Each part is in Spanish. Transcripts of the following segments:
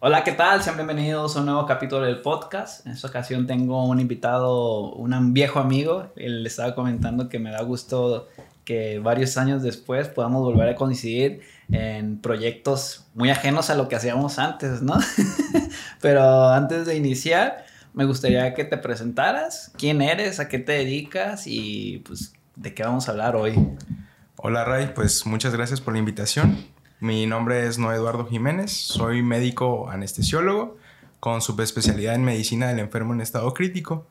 Hola, ¿qué tal? Sean bienvenidos a un nuevo capítulo del podcast. En esta ocasión tengo un invitado, un viejo amigo. Él le estaba comentando que me da gusto que varios años después podamos volver a coincidir en proyectos muy ajenos a lo que hacíamos antes, ¿no? Pero antes de iniciar, me gustaría que te presentaras, quién eres, a qué te dedicas y pues de qué vamos a hablar hoy. Hola Ray, pues muchas gracias por la invitación. Mi nombre es Noé Eduardo Jiménez, soy médico anestesiólogo con subespecialidad en medicina del enfermo en estado crítico.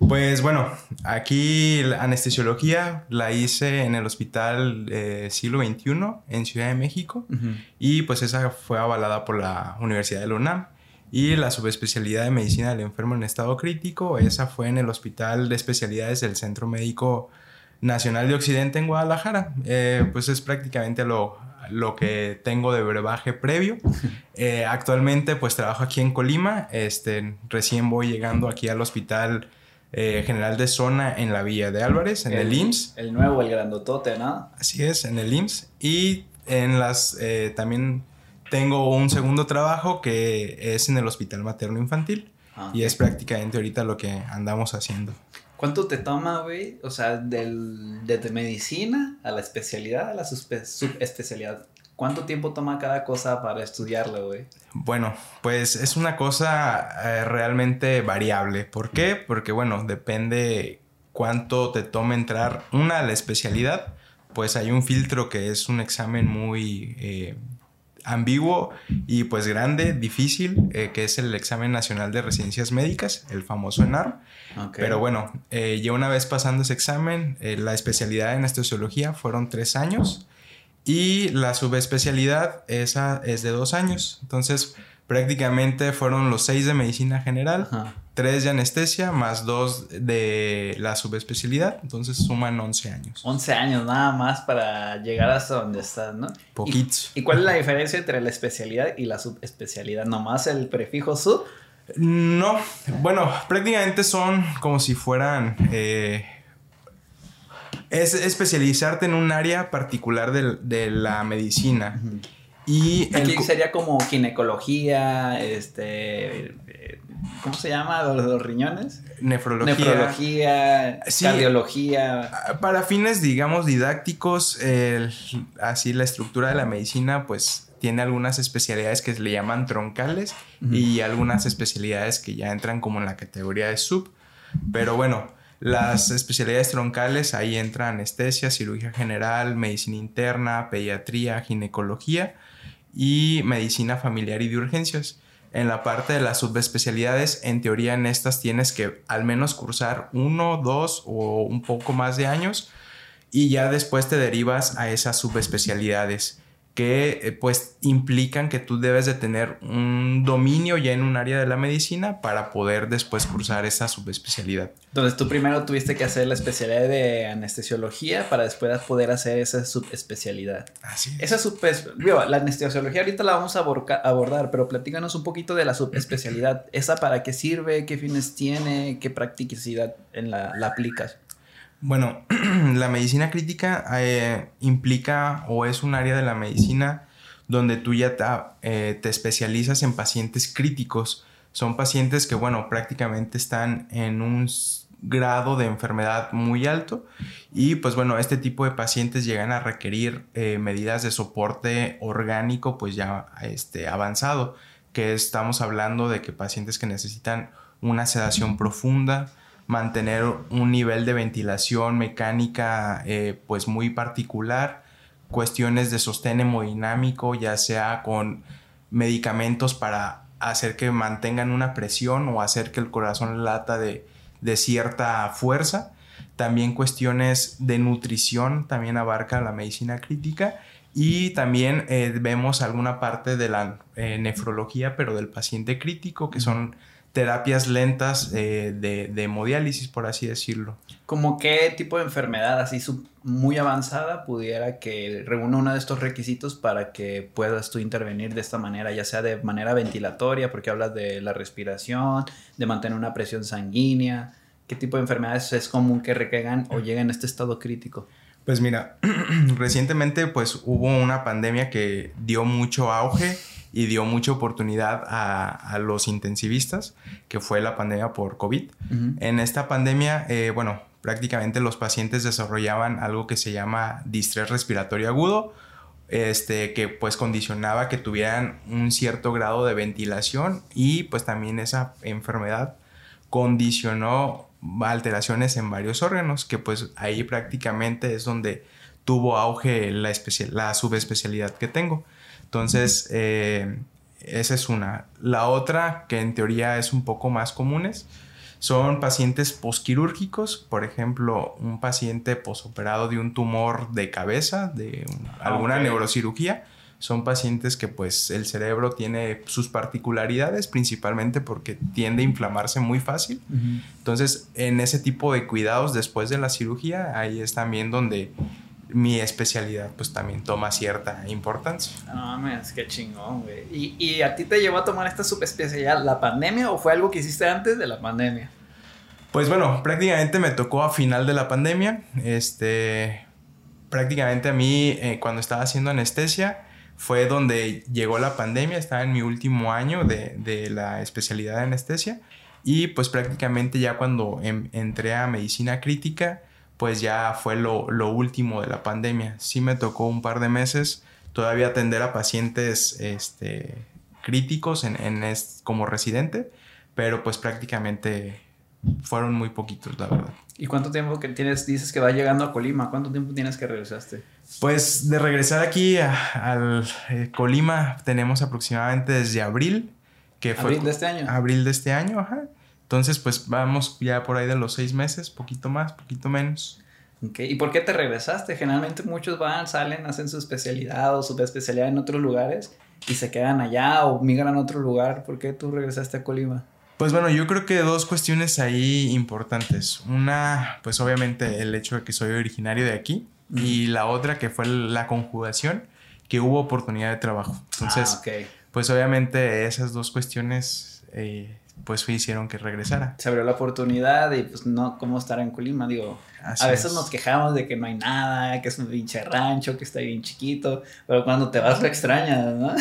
Pues bueno, aquí la anestesiología la hice en el Hospital eh, Siglo XXI en Ciudad de México y pues esa fue avalada por la Universidad de la UNAM. Y la subespecialidad de medicina del enfermo en estado crítico, esa fue en el Hospital de Especialidades del Centro Médico Nacional de Occidente en Guadalajara. Eh, pues es prácticamente lo, lo que tengo de brebaje previo. Eh, actualmente pues trabajo aquí en Colima, este, recién voy llegando aquí al Hospital eh, General de Zona en la Villa de Álvarez, en el, IMSS. El nuevo, el grandotote, ¿no? Así es, en el IMSS. Y en las, eh, también tengo un segundo trabajo que es en el Hospital Materno Infantil. Ah, y es prácticamente ahorita lo que andamos haciendo. ¿Cuánto te toma, güey? O sea, del, de medicina a la especialidad, a la subespecialidad. ¿Cuánto tiempo toma cada cosa para estudiarlo, güey? Bueno, pues es una cosa eh, realmente variable. ¿Por qué? Porque, bueno, depende cuánto te toma entrar una a la especialidad. Pues hay un filtro que es un examen muy eh, ambiguo y pues grande, difícil, eh, que es el examen nacional de residencias médicas, el famoso ENAR. Pero bueno, eh, ya una vez pasando ese examen, eh, la especialidad en anestesiología fueron tres años y la subespecialidad esa es de dos años. Entonces, prácticamente fueron los seis de medicina general, tres de anestesia, más dos de la subespecialidad, entonces suman 11 años. 11 años nada más para llegar hasta donde estás, ¿no? Poquitos. ¿Y, cuál es la diferencia entre la especialidad y la subespecialidad? ¿Nomás el prefijo sub? No, bueno, prácticamente son como si fueran... Eh, es especializarte en un área particular de, la medicina. Y Aquí sería como ginecología, este, ¿cómo se llama? Los, riñones. Nefrología. Nefrología, cardiología. Para fines, digamos, didácticos, así la estructura de la medicina, pues tiene algunas especialidades que se le llaman troncales y algunas especialidades que ya entran como en la categoría de sub. Pero bueno, las especialidades troncales, ahí entra anestesia, cirugía general, medicina interna, pediatría, ginecología y medicina familiar y de urgencias. En la parte de las subespecialidades, en teoría en estas tienes que al menos cursar uno, dos o un poco más de años y ya después te derivas a esas subespecialidades que eh, pues implican que tú debes de tener un dominio ya en un área de la medicina para poder después cursar esa subespecialidad. Entonces tú primero tuviste que hacer la especialidad de anestesiología para después poder hacer esa subespecialidad. Así es. Esa la anestesiología ahorita la vamos a abordar, pero platícanos un poquito de la subespecialidad. ¿Esa para qué sirve? ¿Qué fines tiene? ¿Qué practicidad en la, la aplicas? Bueno, la medicina crítica eh, implica o es un área de la medicina donde tú ya eh, te, especializas en pacientes críticos. Son pacientes que, bueno, prácticamente están en un grado de enfermedad muy alto y pues bueno, este tipo de pacientes llegan a requerir eh, medidas de soporte orgánico pues ya este, avanzado, que estamos hablando de que pacientes que necesitan una sedación profunda, mantener un nivel de ventilación mecánica eh, pues muy particular, cuestiones de sostén hemodinámico, ya sea con medicamentos para hacer que mantengan una presión o hacer que el corazón lata de, cierta fuerza. También cuestiones de nutrición también abarca la medicina crítica. Y también eh, vemos alguna parte de la eh, nefrología, pero del paciente crítico, que son terapias lentas eh, de, de, hemodiálisis, por así decirlo. ¿Como qué tipo de enfermedad así muy avanzada pudiera que reúna uno de estos requisitos para que puedas tú intervenir de esta manera, ya sea de manera ventilatoria, porque hablas de la respiración, de mantener una presión sanguínea? ¿Qué tipo de enfermedades es común que recaigan o lleguen a este estado crítico? Pues mira, recientemente pues hubo una pandemia que dio mucho auge y dio mucha oportunidad a, los intensivistas, que fue la pandemia por COVID. En esta pandemia, eh, bueno, prácticamente los pacientes desarrollaban algo que se llama distrés respiratorio agudo, este, que pues condicionaba que tuvieran un cierto grado de ventilación y pues también esa enfermedad condicionó alteraciones en varios órganos, que pues ahí prácticamente es donde tuvo auge la, la subespecialidad que tengo. Entonces, eh, esa es una. La otra, que en teoría es un poco más comunes, son pacientes posquirúrgicos, por ejemplo, un paciente posoperado de un tumor de cabeza, de alguna neurocirugía. Son pacientes que pues el cerebro tiene sus particularidades, principalmente porque tiende a inflamarse muy fácil. Entonces, en ese tipo de cuidados después de la cirugía, ahí es también donde mi especialidad pues también toma cierta importancia. No mames, qué chingón, güey. ¿Y, ¿Y, a ti te llevó a tomar esta subespecialidad la pandemia o fue algo que hiciste antes de la pandemia? Pues bueno, prácticamente me tocó a final de la pandemia. Este, prácticamente a mí eh, cuando estaba haciendo anestesia fue donde llegó la pandemia, estaba en mi último año de, de la especialidad de anestesia y pues prácticamente ya cuando em, entré a medicina crítica, pues ya fue lo, lo, último de la pandemia. Sí me tocó un par de meses todavía atender a pacientes este, críticos en, en como residente, pero pues prácticamente fueron muy poquitos, la verdad. ¿Y cuánto tiempo que tienes, dices que va llegando a Colima? ¿Cuánto tiempo tienes que regresaste? Pues de regresar aquí al eh, Colima tenemos aproximadamente desde abril, que fue... Abril de este año. Abril de este año, ajá. Entonces, pues vamos ya por ahí de los seis meses, poquito más, poquito menos. Okay. ¿Y por qué te regresaste? Generalmente muchos van, salen, hacen su especialidad o su especialidad en otros lugares y se quedan allá o migran a otro lugar. ¿Por qué tú regresaste a Colima? Pues bueno, yo creo que dos cuestiones ahí importantes. Una, pues obviamente el hecho de que soy originario de aquí y la otra que fue la conjugación, que hubo oportunidad de trabajo. Entonces, ah, pues obviamente esas dos cuestiones eh, pues hicieron que regresara. Se abrió la oportunidad y pues no, ¿cómo estar en Colima? Digo, a veces nos quejamos de que no hay nada, que es un pinche rancho, que está bien chiquito, pero cuando te vas lo extrañas, ¿no?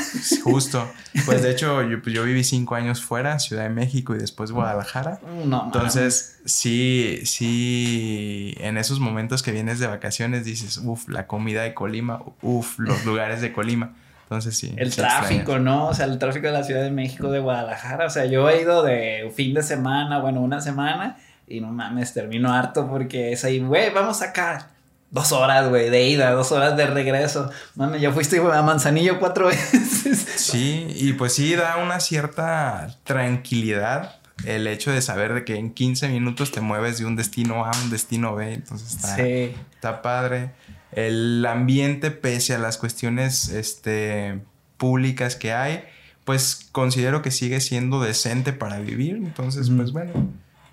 Justo. Pues de hecho, yo, pues, yo viví cinco años fuera, Ciudad de México y después Guadalajara. No, Entonces, sí, sí, en esos momentos que vienes de vacaciones dices, uff, la comida de Colima, uff, los lugares de Colima. Entonces sí. El tráfico, ¿no? O sea, el tráfico de la Ciudad de México, de Guadalajara. O sea, yo he ido de fin de semana, bueno, una semana, y no mames, termino harto porque es ahí, güey, vamos acá. Dos horas, güey, de ida, dos horas de regreso. Mames, ya fuiste a Manzanillo cuatro veces. Sí, y pues sí da una cierta tranquilidad el hecho de saber de que en 15 minutos te mueves de un destino A a un destino B. Entonces está, está padre el ambiente, pese a las cuestiones este, públicas que hay, pues considero que sigue siendo decente para vivir. Entonces, pues bueno,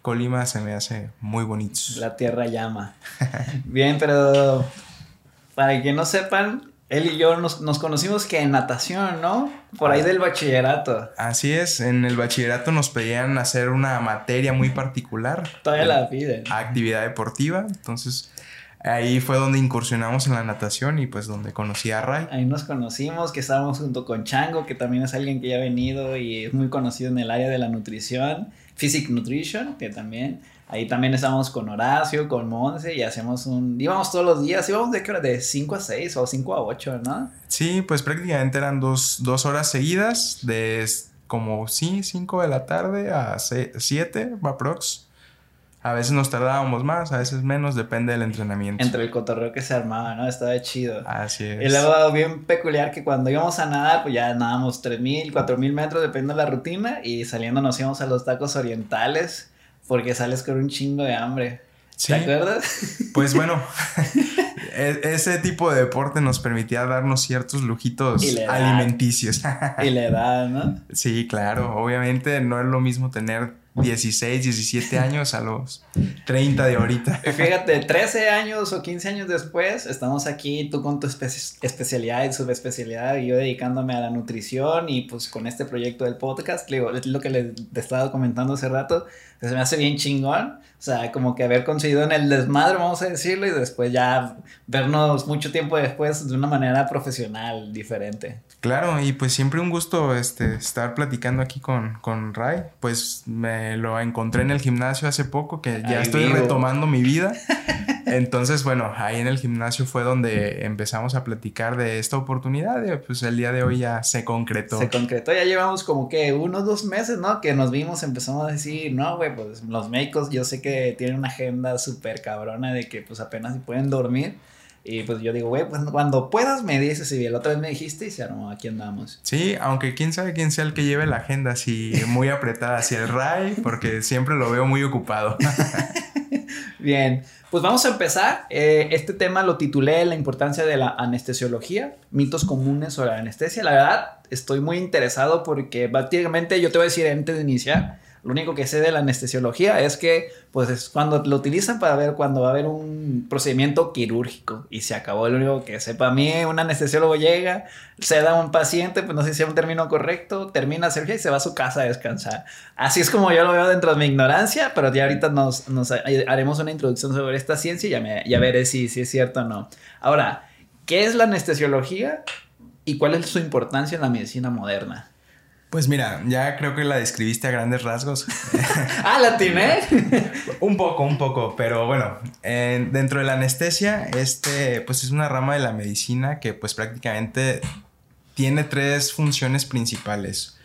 Colima se me hace muy bonito. La tierra llama. Bien, pero para que no sepan, él y yo nos, conocimos que en natación, ¿no? Por ahí del bachillerato. Así es, en el bachillerato nos pedían hacer una materia muy particular. Todavía la piden. Actividad deportiva, entonces Ahí fue donde incursionamos en la natación y pues donde conocí a Ray. Ahí nos conocimos, que estábamos junto con Chango, que también es alguien que ya ha venido y es muy conocido en el área de la nutrición, Physic Nutrition, que también. Ahí también estábamos con Horacio, con Monse y hacemos un... Íbamos todos los días, íbamos de qué hora? De 5 a 6 o 5 a 8, ¿no? Sí, pues prácticamente eran dos, dos horas seguidas de como, sí, 5 de la tarde a 7, aprox. A veces nos tardábamos más, a veces menos, depende del entrenamiento. Entre el cotorreo que se armaba, ¿no? Estaba chido. Así es. Y luego bien peculiar que cuando íbamos a nadar, pues ya nadábamos 3000, 4000 metros, depende de la rutina, y saliendo nos íbamos a los tacos orientales, porque sales con un chingo de hambre. ¿Te acuerdas? Pues bueno, e-, ese tipo de deporte nos permitía darnos ciertos lujitos alimenticios. y la edad, ¿no? Sí, claro. Obviamente no es lo mismo tener 16, 17 años a los 30 de ahorita. Fíjate, 13 años o 15 años después, estamos aquí, tú con tu especialidad y subespecialidad, y yo dedicándome a la nutrición y pues con este proyecto del podcast, es lo que le estaba comentando hace rato, se me hace bien chingón, o sea, como que haber conseguido en el desmadre, vamos a decirlo, y después ya vernos mucho tiempo después de una manera profesional diferente. Claro, y pues siempre un gusto este, estar platicando aquí con, con Ray. Pues me lo encontré en el gimnasio hace poco, que ya estoy retomando mi vida. Entonces, bueno, ahí en el gimnasio fue donde empezamos a platicar de esta oportunidad. Y pues el día de hoy ya se concretó. Se concretó, ya llevamos como que unos dos meses, ¿no? Que nos vimos, empezamos a decir, no, güey, pues los médicos yo sé que tienen una agenda súper cabrona de que pues apenas pueden dormir. Y pues yo digo, güey, pues cuando puedas me dices, y la otra vez me dijiste y se armó, aquí andamos. Sí, aunque quién sabe quién sea el que lleve la agenda así muy apretada, hacia el Ray, porque siempre lo veo muy ocupado. Bien, pues vamos a empezar. Eh, este tema lo titulé La importancia de la anestesiología, mitos comunes sobre la anestesia. La verdad, estoy muy interesado porque prácticamente yo te voy a decir antes de iniciar lo único que sé de la anestesiología es que, pues, es cuando lo utilizan para ver cuando va a haber un procedimiento quirúrgico y se acabó. Lo único que sepa a mí, un anestesiólogo llega, se da a un paciente, pues no sé si es un término correcto, termina cirugía y se va a su casa a descansar. Así es como yo lo veo dentro de mi ignorancia, pero ya ahorita nos, haremos una introducción sobre esta ciencia y ya, me, ya veré si, si es cierto o no. Ahora, ¿qué es la anestesiología y cuál es su importancia en la medicina moderna? Pues mira, ya creo que la describiste a grandes rasgos. ah, la tiene. un poco, un poco, pero bueno, dentro de la anestesia, este, pues es una rama de la medicina que pues prácticamente tiene tres funciones principales.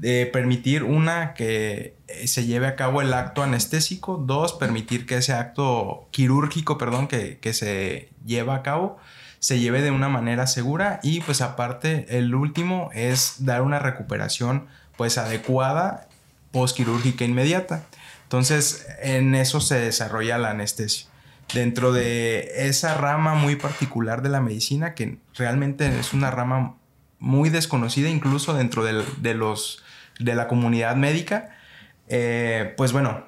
De permitir una que se lleve a cabo el acto anestésico, dos, permitir que ese acto quirúrgico, perdón, que, que se lleva a cabo, se lleve de una manera segura y pues aparte el último es dar una recuperación pues adecuada postquirúrgica inmediata. Entonces en eso se desarrolla la anestesia. Dentro de esa rama muy particular de la medicina que realmente es una rama muy desconocida incluso dentro de, los, de la comunidad médica, eh, pues bueno,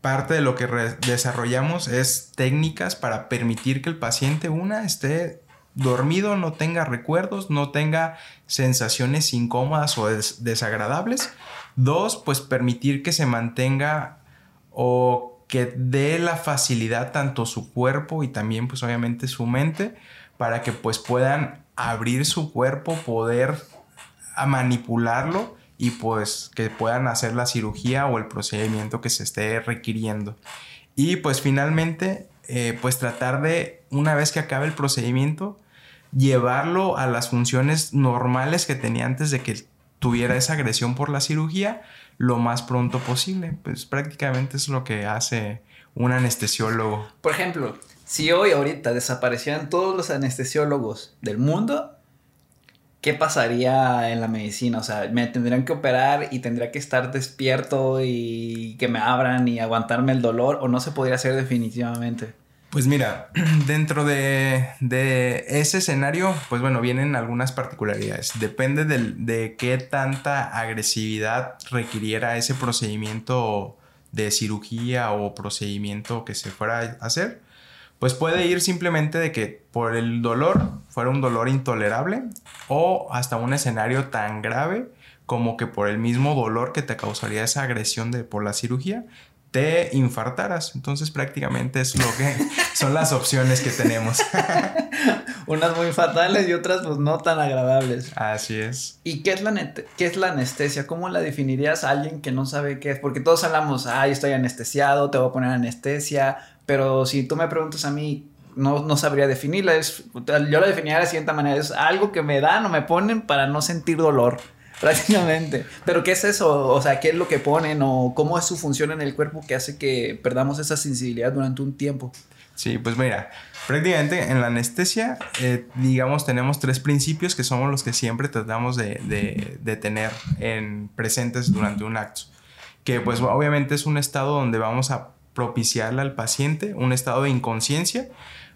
parte de lo que desarrollamos es técnicas para permitir que el paciente, una, esté dormido, no tenga recuerdos, no tenga sensaciones incómodas o desagradables. Dos, pues permitir que se mantenga o que dé la facilidad tanto su cuerpo y también pues obviamente su mente para que pues puedan abrir su cuerpo, poder manipularlo y pues que puedan hacer la cirugía o el procedimiento que se esté requiriendo. Y pues finalmente, eh, pues tratar de, una vez que acabe el procedimiento, llevarlo a las funciones normales que tenía antes de que tuviera esa agresión por la cirugía lo más pronto posible. Pues prácticamente es lo que hace un anestesiólogo. Por ejemplo, si hoy ahorita desaparecieran todos los anestesiólogos del mundo, ¿qué pasaría en la medicina? O sea, me tendrían que operar y tendría que estar despierto y que me abran y aguantarme el dolor o no se podría hacer definitivamente. Pues mira, dentro de, ese escenario, pues bueno, vienen algunas particularidades. Depende de qué tanta agresividad requiriera ese procedimiento de cirugía o procedimiento que se fuera a hacer pues puede ir simplemente de que por el dolor fuera un dolor intolerable o hasta un escenario tan grave como que por el mismo dolor que te causaría esa agresión de por la cirugía te infartaras. Entonces prácticamente es lo que son las opciones que tenemos. Unas muy fatales y otras pues no tan agradables. Así es. ¿Y qué es la, qué es la anestesia? ¿Cómo la definirías a alguien que no sabe qué es? Porque todos hablamos, ay, estoy anestesiado, te voy a poner anestesia, pero si tú me preguntas a mí, no, no sabría definirla. Es, yo la definiría de la siguiente manera. Es algo que me dan o me ponen para no sentir dolor. Prácticamente. Pero ¿qué es eso? O sea, ¿qué es lo que ponen o cómo es su función en el cuerpo que hace que perdamos esa sensibilidad durante un tiempo? Sí, pues mira, prácticamente en la anestesia, eh, digamos, tenemos tres principios que somos los que siempre tratamos de, de, de tener en, presentes durante un acto. Que pues obviamente es un estado donde vamos a propiciarle al paciente un estado de inconsciencia,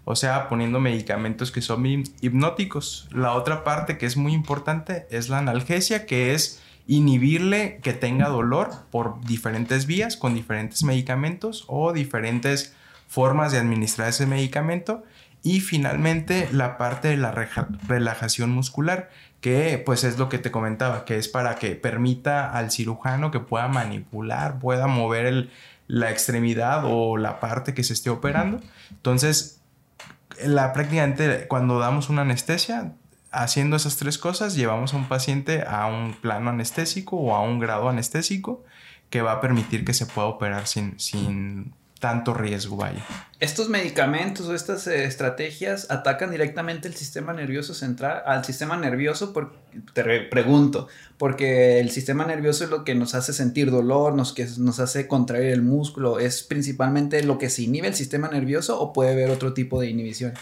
o sea, poniendo medicamentos que son hipnóticos. La otra parte que es muy importante es la analgesia, que es inhibirle que tenga dolor por diferentes vías, con diferentes medicamentos o diferentes formas de administrar ese medicamento. Y finalmente la parte de la relajación muscular, que pues es lo que te comentaba, que es para que permita al cirujano que pueda manipular, pueda mover el, la extremidad o la parte que se esté operando. Entonces, la, prácticamente cuando damos una anestesia, haciendo esas tres cosas, llevamos a un paciente a un plano anestésico o a un grado anestésico que va a permitir que se pueda operar sin, sin tanto riesgo, vaya. Estos medicamentos o estas eh, estrategias atacan directamente el sistema nervioso central, al sistema nervioso, por, te pregunto, porque el sistema nervioso es lo que nos hace sentir dolor, nos, que nos hace contraer el músculo, ¿es principalmente lo que se inhibe el sistema nervioso o puede haber otro tipo de inhibición?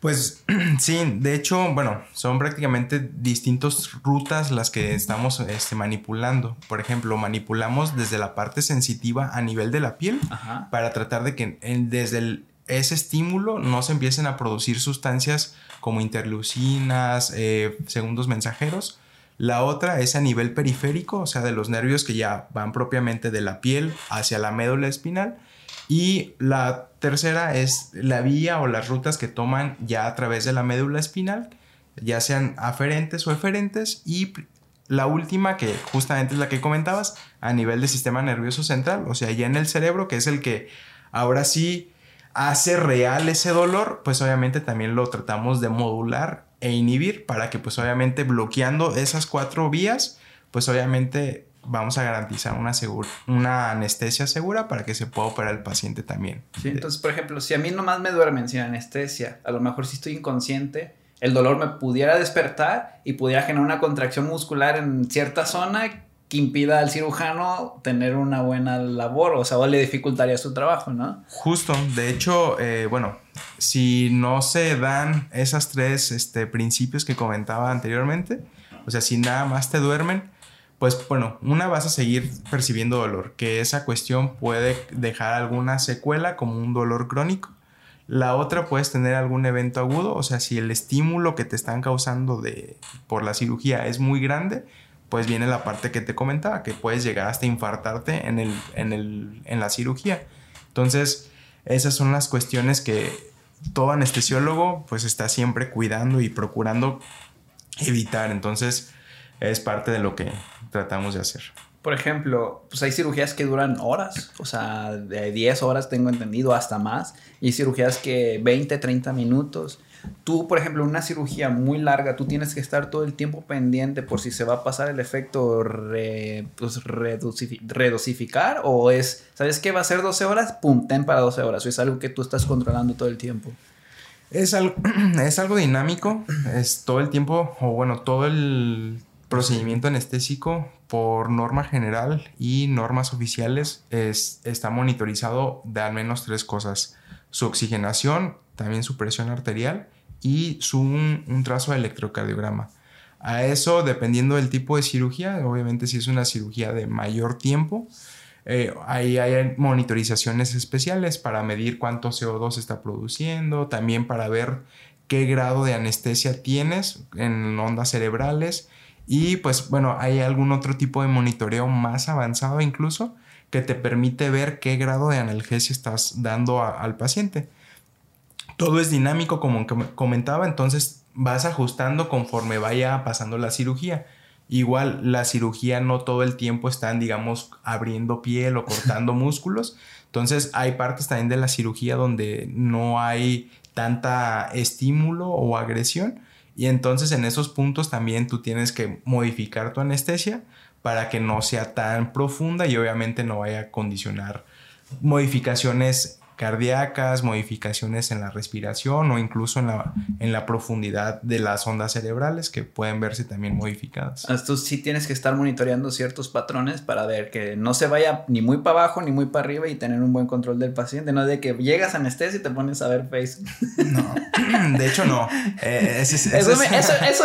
Pues sí, de hecho, bueno, son prácticamente distintas rutas las que estamos este, manipulando. Por ejemplo, manipulamos desde la parte sensitiva a nivel de la piel para tratar de que desde ese estímulo no se empiecen a producir sustancias como interleucinas, eh, segundos mensajeros. La otra es a nivel periférico, o sea, de los nervios que ya van propiamente de la piel hacia la médula espinal y la tercera es la vía o las rutas que toman ya a través de la médula espinal, ya sean aferentes o eferentes. Y la última, que justamente es la que comentabas, a nivel del sistema nervioso central, o sea, ya en el cerebro, que es el que ahora sí hace real ese dolor, pues obviamente también lo tratamos de modular e inhibir para que pues obviamente bloqueando esas cuatro vías, pues obviamente vamos a garantizar una, una anestesia segura para que se pueda operar el paciente también. Sí, entonces, por ejemplo, si a mí nomás me duermen sin anestesia, a lo mejor si estoy inconsciente, el dolor me pudiera despertar y pudiera generar una contracción muscular en cierta zona que impida al cirujano tener una buena labor, o sea, o le dificultaría su trabajo, ¿no? Justo, de hecho, eh, bueno, si no se dan esas tres este, principios que comentaba anteriormente, o sea, si nada más te duermen, pues bueno, una vas a seguir percibiendo dolor, que esa cuestión puede dejar alguna secuela como un dolor crónico. La otra puedes tener algún evento agudo, o sea, si el estímulo que te están causando de, por la cirugía es muy grande, pues viene la parte que te comentaba, que puedes llegar hasta infartarte en, el, en, el, en la cirugía. Entonces, esas son las cuestiones que todo anestesiólogo pues está siempre cuidando y procurando evitar. Entonces, es parte de lo que tratamos de hacer. Por ejemplo, pues hay cirugías que duran horas, o sea, de 10 horas tengo entendido hasta más, y cirugías que 20, 30 minutos. Tú, por ejemplo, una cirugía muy larga, tú tienes que estar todo el tiempo pendiente por si se va a pasar el efecto re, pues, redosificar o es, ¿sabes qué? Va a ser 12 horas, pum, ten para 12 horas, o es algo que tú estás controlando todo el tiempo. Es algo, es algo dinámico, es todo el tiempo, o bueno, todo el procedimiento anestésico por norma general y normas oficiales es, está monitorizado de al menos tres cosas. Su oxigenación, también su presión arterial y su, un, trazo de electrocardiograma. A eso, dependiendo del tipo de cirugía, obviamente si es una cirugía de mayor tiempo, eh, ahí hay monitorizaciones especiales para medir cuánto CO2 se está produciendo, también para ver qué grado de anestesia tienes en ondas cerebrales y pues bueno, hay algún otro tipo de monitoreo más avanzado incluso que te permite ver qué grado de analgesia estás dando al paciente. Todo es dinámico como comentaba, entonces vas ajustando conforme vaya pasando la cirugía. Igual la cirugía no todo el tiempo están, digamos, abriendo piel o cortando músculos. Entonces hay partes también de la cirugía donde no hay tanta estímulo o agresión y entonces en esos puntos también tú tienes que modificar tu anestesia para que no sea tan profunda y obviamente no vaya a condicionar modificaciones cardíacas, modificaciones en la respiración o incluso en la, en la profundidad de las ondas cerebrales que pueden verse también modificadas. Tú sí tienes que estar monitoreando ciertos patrones para ver que no se vaya ni muy para abajo ni muy para arriba y tener un buen control del paciente, no de que llegas a anestesia y te pones a ver face. No, de hecho no. Eh, eso,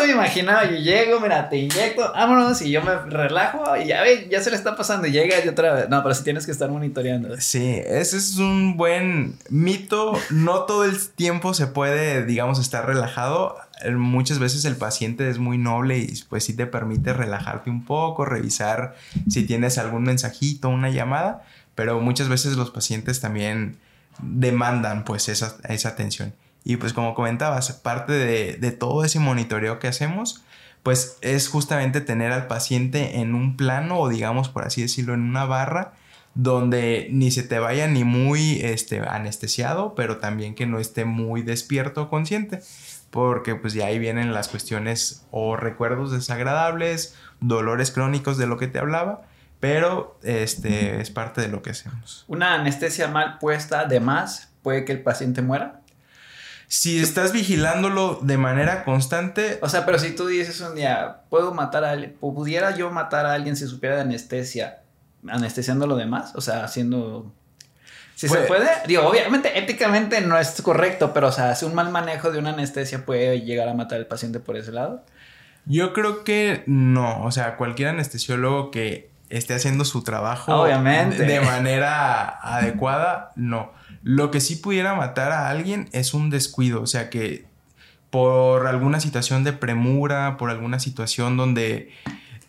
me, imaginaba, yo llego, mira, te inyecto, vámonos y yo me relajo y ya ve, ya se le está pasando y llega y otra vez. No, pero sí tienes que estar monitoreando. Sí, ese es un buen mito, no todo el tiempo se puede, digamos, estar relajado. Muchas veces el paciente es muy noble y pues sí te permite relajarte un poco, revisar si tienes algún mensajito, una llamada, pero muchas veces los pacientes también demandan pues esa, esa atención. Y pues como comentabas, parte de, de todo ese monitoreo que hacemos, pues es justamente tener al paciente en un plano o digamos por así decirlo en una barra donde ni se te vaya ni muy este, anestesiado, pero también que no esté muy despierto o consciente, porque pues de ahí vienen las cuestiones o recuerdos desagradables, dolores crónicos de lo que te hablaba, pero este es parte de lo que hacemos. Una anestesia mal puesta de más puede que el paciente muera. Si estás vigilándolo de manera constante. O sea, pero si tú dices un día, puedo matar a alguien, pudiera yo matar a alguien si supiera de anestesia, anestesiando lo demás, o sea, haciendo si se puede, digo, obviamente éticamente no es correcto, pero o sea, si un mal manejo de una anestesia puede llegar a matar al paciente por ese lado. Yo creo que no, o sea, cualquier anestesiólogo que esté haciendo su trabajo obviamente. de manera adecuada, no. Lo que sí pudiera matar a alguien es un descuido, o sea, que por alguna situación de premura, por alguna situación donde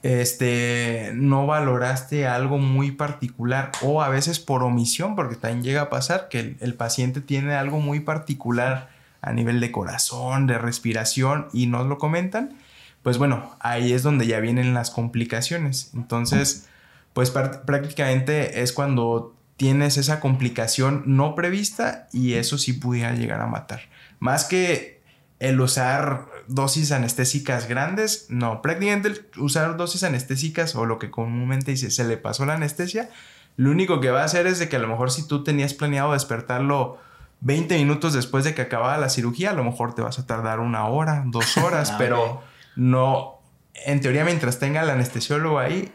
este, no valoraste algo muy particular o a veces por omisión, porque también llega a pasar que el, paciente tiene algo muy particular a nivel de corazón, de respiración y no lo comentan, pues bueno, ahí es donde ya vienen las complicaciones. Entonces, pues prácticamente es cuando tienes esa complicación no prevista y eso sí pudiera llegar a matar. Más que el usar dosis anestésicas grandes, no, prácticamente usar dosis anestésicas o lo que comúnmente dice, se le pasó la anestesia, lo único que va a hacer es de que a lo mejor si tú tenías planeado despertarlo 20 minutos después de que acababa la cirugía, a lo mejor te vas a tardar una hora, dos horas, ah, pero no, en teoría mientras tenga el anestesiólogo ahí,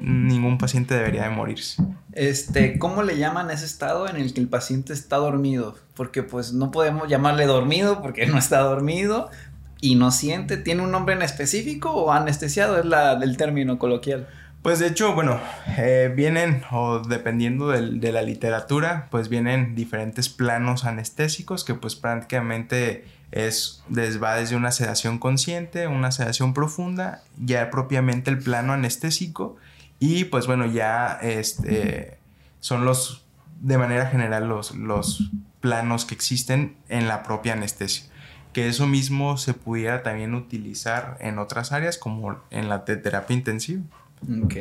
ningún paciente debería de morirse. Este, ¿cómo le llaman ese estado en el que el paciente está dormido? Porque pues no podemos llamarle dormido porque no está dormido y no siente. ¿Tiene un nombre en específico o anestesiado es la, el término coloquial? Pues de hecho, bueno, eh, vienen, o dependiendo de la literatura, pues vienen diferentes planos anestésicos que pues prácticamente es, va desde una sedación consciente, una sedación profunda, ya propiamente el plano anestésico y pues bueno, ya este, son los, de manera general, los, los planos que existen en la propia anestesia. Que eso mismo se pudiera también utilizar en otras áreas como en la terapia intensiva. Ok.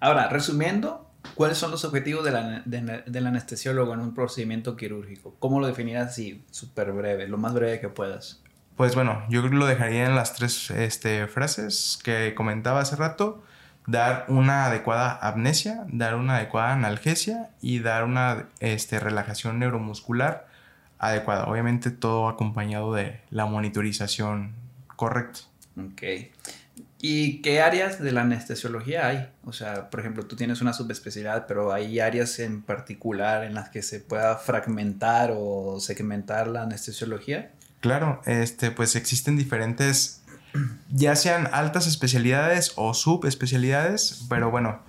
Ahora, resumiendo, ¿cuáles son los objetivos del anestesiólogo en un procedimiento quirúrgico? ¿Cómo lo definirías así, súper breve, lo más breve que puedas? Pues bueno, yo lo dejaría en las tres este, frases que comentaba hace rato dar una adecuada amnesia, dar una adecuada analgesia y dar una este, relajación neuromuscular adecuada. Obviamente todo acompañado de la monitorización correcta. Ok. ¿Y qué áreas de la anestesiología hay? O sea, por ejemplo, tú tienes una subespecialidad, pero hay áreas en particular en las que se pueda fragmentar o segmentar la anestesiología. Claro, este, pues existen diferentes ya sean altas especialidades o subespecialidades, pero bueno,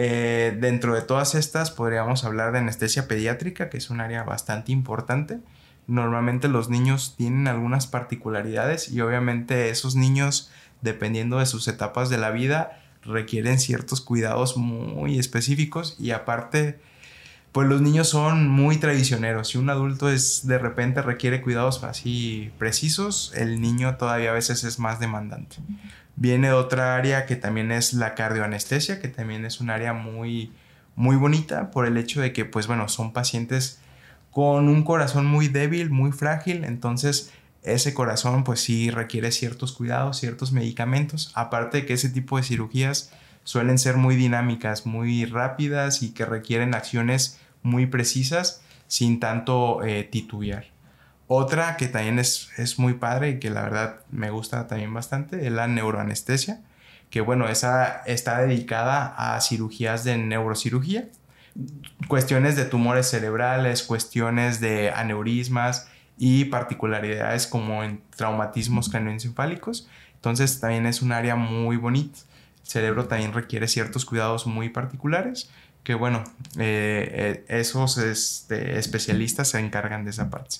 eh, dentro de todas estas podríamos hablar de anestesia pediátrica, que es un área bastante importante. Normalmente los niños tienen algunas particularidades y obviamente esos niños, dependiendo de sus etapas de la vida, requieren ciertos cuidados muy específicos y aparte pues los niños son muy traicioneros. Si un adulto es de repente requiere cuidados así precisos, el niño todavía a veces es más demandante. Viene otra área que también es la cardioanestesia, que también es un área muy muy bonita por el hecho de que pues bueno, son pacientes con un corazón muy débil, muy frágil, entonces ese corazón pues sí requiere ciertos cuidados, ciertos medicamentos, aparte de que ese tipo de cirugías suelen ser muy dinámicas, muy rápidas y que requieren acciones muy precisas sin tanto eh, titubear. Otra que también es, es, muy padre y que la verdad me gusta también bastante es la neuroanestesia, que bueno, esa está dedicada a cirugías de neurocirugía, cuestiones de tumores cerebrales, cuestiones de aneurismas y particularidades como en traumatismos craneoencefálicos. Entonces también es un área muy bonita cerebro también requiere ciertos cuidados muy particulares que bueno, eh, eh, esos este, especialistas se encargan de esa parte.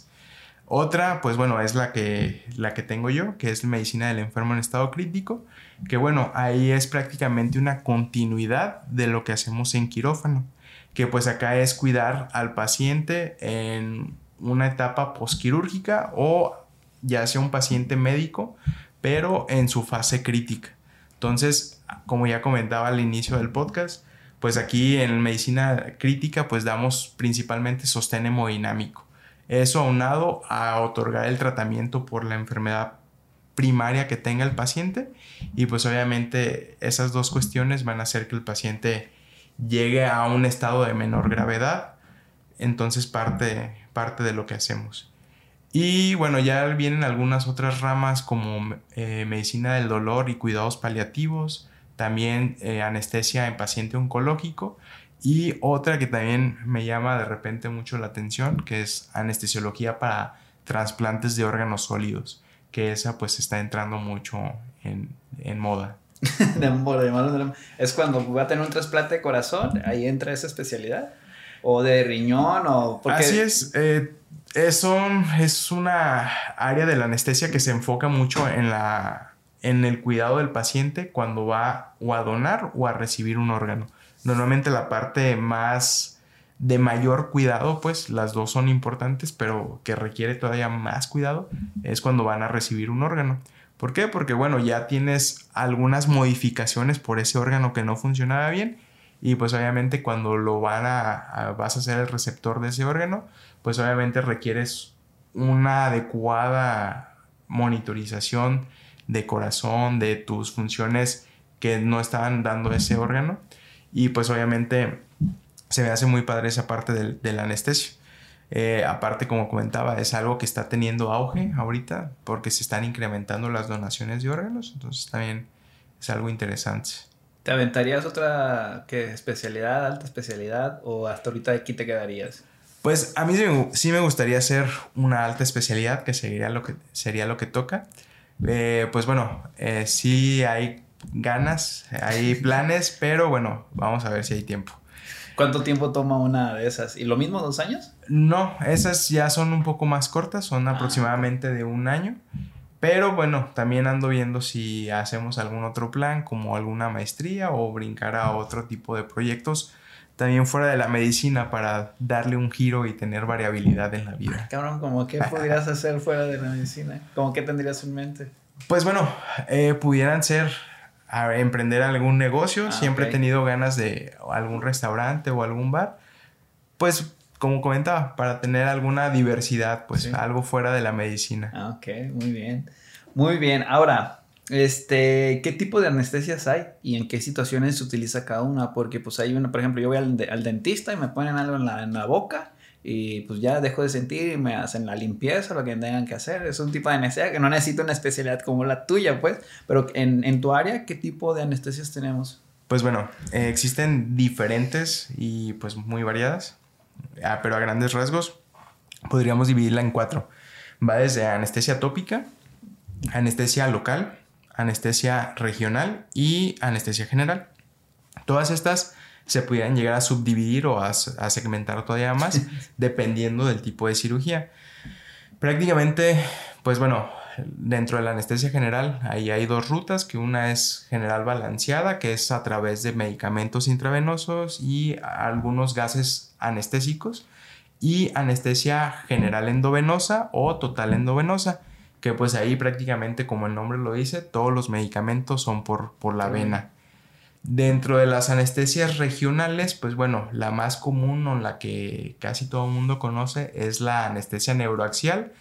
Otra, pues bueno, es la que, la que tengo yo, que es medicina del enfermo en estado crítico, que bueno, ahí es prácticamente una continuidad de lo que hacemos en quirófano, que pues acá es cuidar al paciente en una etapa posquirúrgica o ya sea un paciente médico, pero en su fase crítica. Entonces, como ya comentaba al inicio del podcast, pues aquí en medicina crítica pues damos principalmente sostén hemodinámico. Eso aunado a otorgar el tratamiento por la enfermedad primaria que tenga el paciente y pues obviamente esas dos cuestiones van a hacer que el paciente llegue a un estado de menor gravedad. Entonces parte, parte de lo que hacemos. Y bueno, ya vienen algunas otras ramas como eh, medicina del dolor y cuidados paliativos, también eh, anestesia en paciente oncológico y otra que también me llama de repente mucho la atención, que es anestesiología para trasplantes de órganos sólidos, que esa pues está entrando mucho en, en moda. de moda, es cuando va a tener un trasplante de corazón, ahí entra esa especialidad. O de riñón, o... Porque... Así es. Eh, eso es una área de la anestesia que se enfoca mucho en, la, en el cuidado del paciente cuando va o a donar o a recibir un órgano. Normalmente la parte más de mayor cuidado, pues las dos son importantes, pero que requiere todavía más cuidado es cuando van a recibir un órgano. ¿Por qué? Porque bueno, ya tienes algunas modificaciones por ese órgano que no funcionaba bien y pues obviamente cuando lo van a, vas a ser el receptor de ese órgano, pues obviamente requieres una adecuada monitorización de corazón, de tus funciones que no estaban dando ese órgano. Y pues obviamente se me hace muy padre esa parte del, del anestesio. Eh, aparte, como comentaba, es algo que está teniendo auge ahorita porque se están incrementando las donaciones de órganos. Entonces también es algo interesante. ¿Te aventarías otra que especialidad, alta especialidad o hasta ahorita aquí te quedarías? Pues a mí sí me gustaría hacer una alta especialidad, que sería lo que, sería lo que toca. Eh, pues bueno, eh, sí hay ganas, hay planes, pero bueno, vamos a ver si hay tiempo. ¿Cuánto tiempo toma una de esas? ¿Y lo mismo, dos años? No, esas ya son un poco más cortas, son ah. aproximadamente de un año. Pero bueno, también ando viendo si hacemos algún otro plan, como alguna maestría o brincar a otro tipo de proyectos también fuera de la medicina para darle un giro y tener variabilidad en la vida. Cabrón, ¿cómo qué podrías hacer fuera de la medicina? ¿Cómo qué tendrías en mente? Pues bueno, eh, pudieran ser emprender algún negocio. Ah, Siempre he tenido ganas de algún restaurante o algún bar. Pues como comentaba, para tener alguna diversidad, pues algo fuera de la medicina. Ah, ok, muy bien. Muy bien. Ahora, este, ¿qué tipo de anestesias hay y en qué situaciones se utiliza cada una? Porque pues hay una, por ejemplo, yo voy al, dentista y me ponen algo en la, en la, boca y pues ya dejo de sentir y me hacen la limpieza, lo que tengan que hacer. Es un tipo de anestesia que no necesita una especialidad como la tuya, pues. Pero en, en tu área, ¿qué tipo de anestesias tenemos? Pues bueno, eh, existen diferentes y pues muy variadas, ah, pero a grandes rasgos podríamos dividirla en cuatro. Va desde anestesia tópica, anestesia local, anestesia regional y anestesia general. Todas estas se pudieran llegar a subdividir o a, segmentar todavía más dependiendo del tipo de cirugía. Prácticamente, pues bueno, dentro de la anestesia general ahí hay dos rutas, que una es general balanceada, que es a través de medicamentos intravenosos y algunos gases anestésicos, y anestesia general endovenosa o total endovenosa, que pues ahí prácticamente como el nombre lo dice, todos los medicamentos son por, por la vena. Dentro de las anestesias regionales, pues bueno, la más común o la que casi todo el mundo conoce es la anestesia neuroaxial,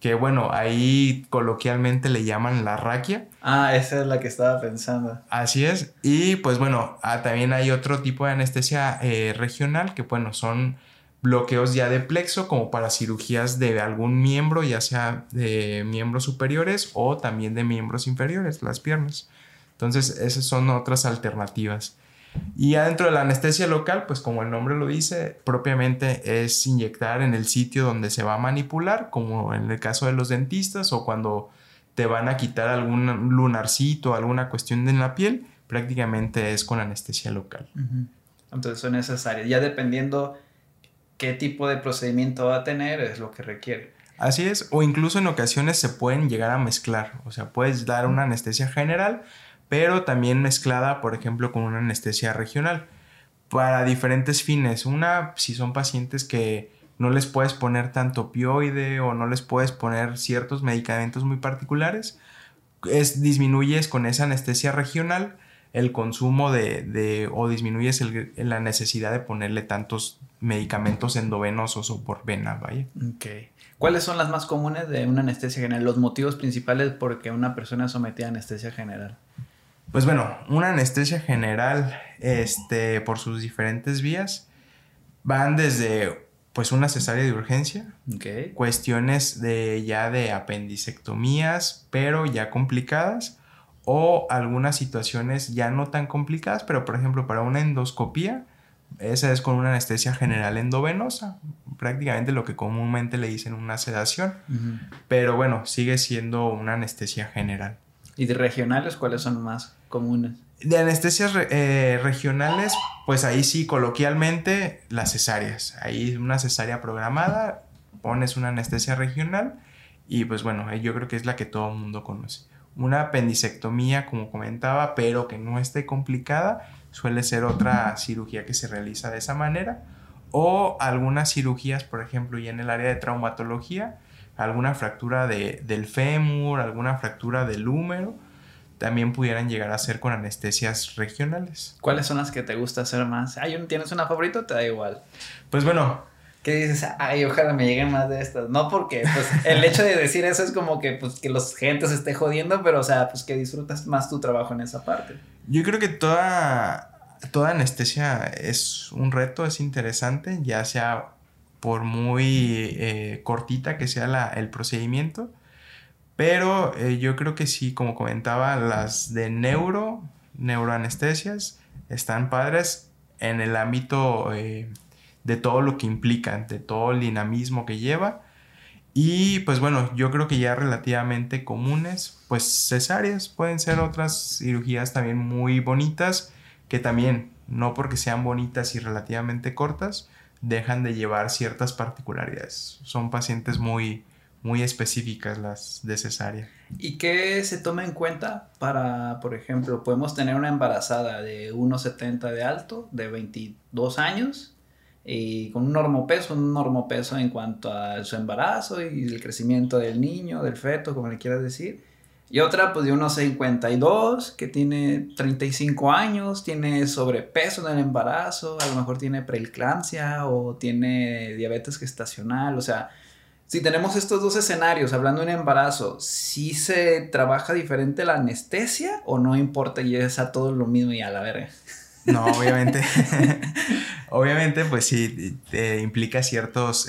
que bueno, ahí coloquialmente le llaman la raquia. Ah, esa es la que estaba pensando. Así es. Y pues bueno, ah, también hay otro tipo de anestesia eh, regional que bueno, son bloqueos ya de plexo como para cirugías de algún miembro, ya sea de miembros superiores o también de miembros inferiores, las piernas. Entonces, esas son otras alternativas. Y adentro de la anestesia local, pues como el nombre lo dice, propiamente es inyectar en el sitio donde se va a manipular, como en el caso de los dentistas o cuando te van a quitar algún lunarcito, alguna cuestión en la piel, prácticamente es con anestesia local. Entonces son necesarias. Ya dependiendo qué tipo de procedimiento va a tener es lo que requiere. Así es, o incluso en ocasiones se pueden llegar a mezclar, o sea, puedes dar una anestesia general, pero también mezclada, por ejemplo, con una anestesia regional, para diferentes fines. Una, si son pacientes que no les puedes poner tanto opioide o no les puedes poner ciertos medicamentos muy particulares, es, disminuyes con esa anestesia regional el consumo de, de o disminuyes la necesidad de ponerle tantos medicamentos endovenosos o por vena, vaya. Ok. ¿Cuáles son las más comunes de una anestesia general? Los motivos principales por que una persona es sometida a anestesia general. Pues bueno, una anestesia general, este, por sus diferentes vías, van desde pues una cesárea de urgencia, cuestiones de ya de apendicectomías, pero ya complicadas, o algunas situaciones ya no tan complicadas, pero por ejemplo para una endoscopía, esa es con una anestesia general endovenosa, prácticamente lo que comúnmente le dicen una sedación, pero bueno, sigue siendo una anestesia general. ¿Y de regionales cuáles son más De anestesias eh, regionales, pues ahí sí, coloquialmente, las cesáreas. Ahí una cesárea programada, pones una anestesia regional y pues bueno, yo creo que es la que todo el mundo conoce. Una apendicectomía, como comentaba, pero que no esté complicada, suele ser otra cirugía que se realiza de esa manera. O algunas cirugías, por ejemplo, ya en el área de traumatología, alguna fractura de- del fémur, alguna fractura del húmero, también pudieran llegar a ser con anestesias regionales. ¿Cuáles son las que te gusta hacer más? Ay, ¿tienes una favorita te da igual? Pues bueno, ¿Qué dices? Ay, ojalá me lleguen más de estas. No porque, pues, el hecho de decir eso es como que, pues, que los gentes esté jodiendo, pero, o sea, pues, que disfrutas más tu trabajo en esa parte. yo creo que toda, toda anestesia es un reto, es interesante, ya sea por muy eh, cortita que sea la- el procedimiento. Pero eh, yo creo que sí, como comentaba, las de neuro, neuroanestesias, están padres en el ámbito eh, de todo lo que implican, de todo el dinamismo que lleva. Y pues bueno, yo creo que ya relativamente comunes, pues cesáreas pueden ser otras cirugías también muy bonitas, que también, no porque sean bonitas y relativamente cortas, dejan de llevar ciertas particularidades. Son pacientes muy, muy específicas las de cesárea. ¿Y qué se toma en cuenta para, por ejemplo, podemos tener una embarazada de 1,70 de alto, de 22 años, y con un normopeso, un normopeso en cuanto a su embarazo y el crecimiento del niño, del feto, como le quieras decir. Y otra, pues de unos 52, que tiene 35 años, tiene sobrepeso en el embarazo, a lo mejor tiene preeclampsia o tiene diabetes gestacional, o sea, si tenemos estos dos escenarios, hablando de un embarazo, ¿sí se trabaja diferente la anestesia o no importa y es a todo lo mismo y a la verga? No, obviamente. obviamente, pues sí, te implica ciertas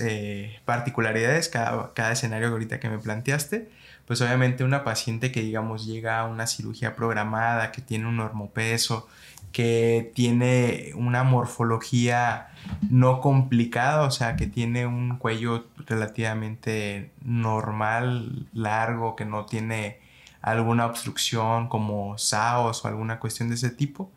particularidades cada, cada escenario ahorita que me planteaste. Pues obviamente una paciente que digamos llega a una cirugía programada, que tiene un normopeso, que tiene una morfología no complicada, o sea, que tiene un cuello relativamente normal, largo, que no tiene alguna obstrucción como SAOS o alguna cuestión de ese tipo,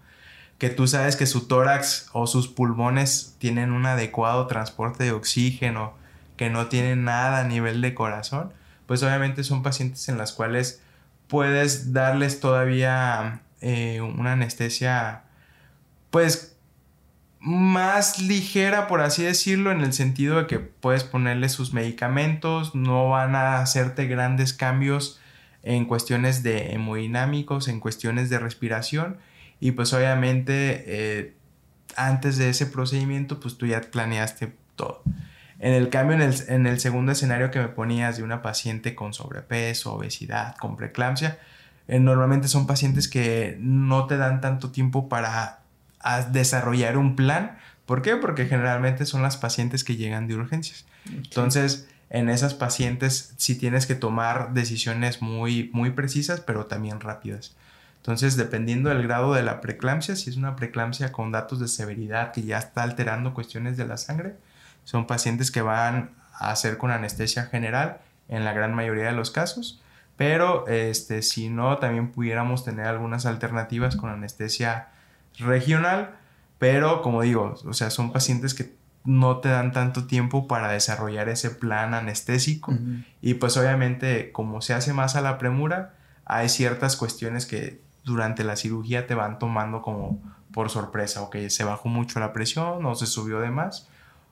que tú sabes que su tórax o sus pulmones tienen un adecuado transporte de oxígeno, que no tienen nada a nivel de corazón, pues obviamente son pacientes en las cuales puedes darles todavía eh, una anestesia pues más ligera por así decirlo en el sentido de que puedes ponerle sus medicamentos no van a hacerte grandes cambios en cuestiones de hemodinámicos en cuestiones de respiración. Y pues obviamente eh, antes de ese procedimiento pues tú ya planeaste todo. En el cambio, en el, en el, segundo escenario que me ponías de una paciente con sobrepeso, obesidad, con preeclampsia, eh, normalmente son pacientes que no te dan tanto tiempo para desarrollar un plan. ¿Por qué? Porque generalmente son las pacientes que llegan de urgencias. Okay. Entonces, en esas pacientes sí tienes que tomar decisiones muy, muy precisas, pero también rápidas. Entonces, dependiendo del grado de la preeclampsia, si es una preeclampsia con datos de severidad que ya está alterando cuestiones de la sangre, son pacientes que van a hacer con anestesia general en la gran mayoría de los casos, pero este, si no, también pudiéramos tener algunas alternativas con anestesia regional, pero como digo, o sea, son pacientes que no te dan tanto tiempo para desarrollar ese plan anestésico uh -huh. y pues obviamente como se hace más a la premura, hay ciertas cuestiones que durante la cirugía te van tomando como por sorpresa, o que se bajó mucho la presión o se subió de más,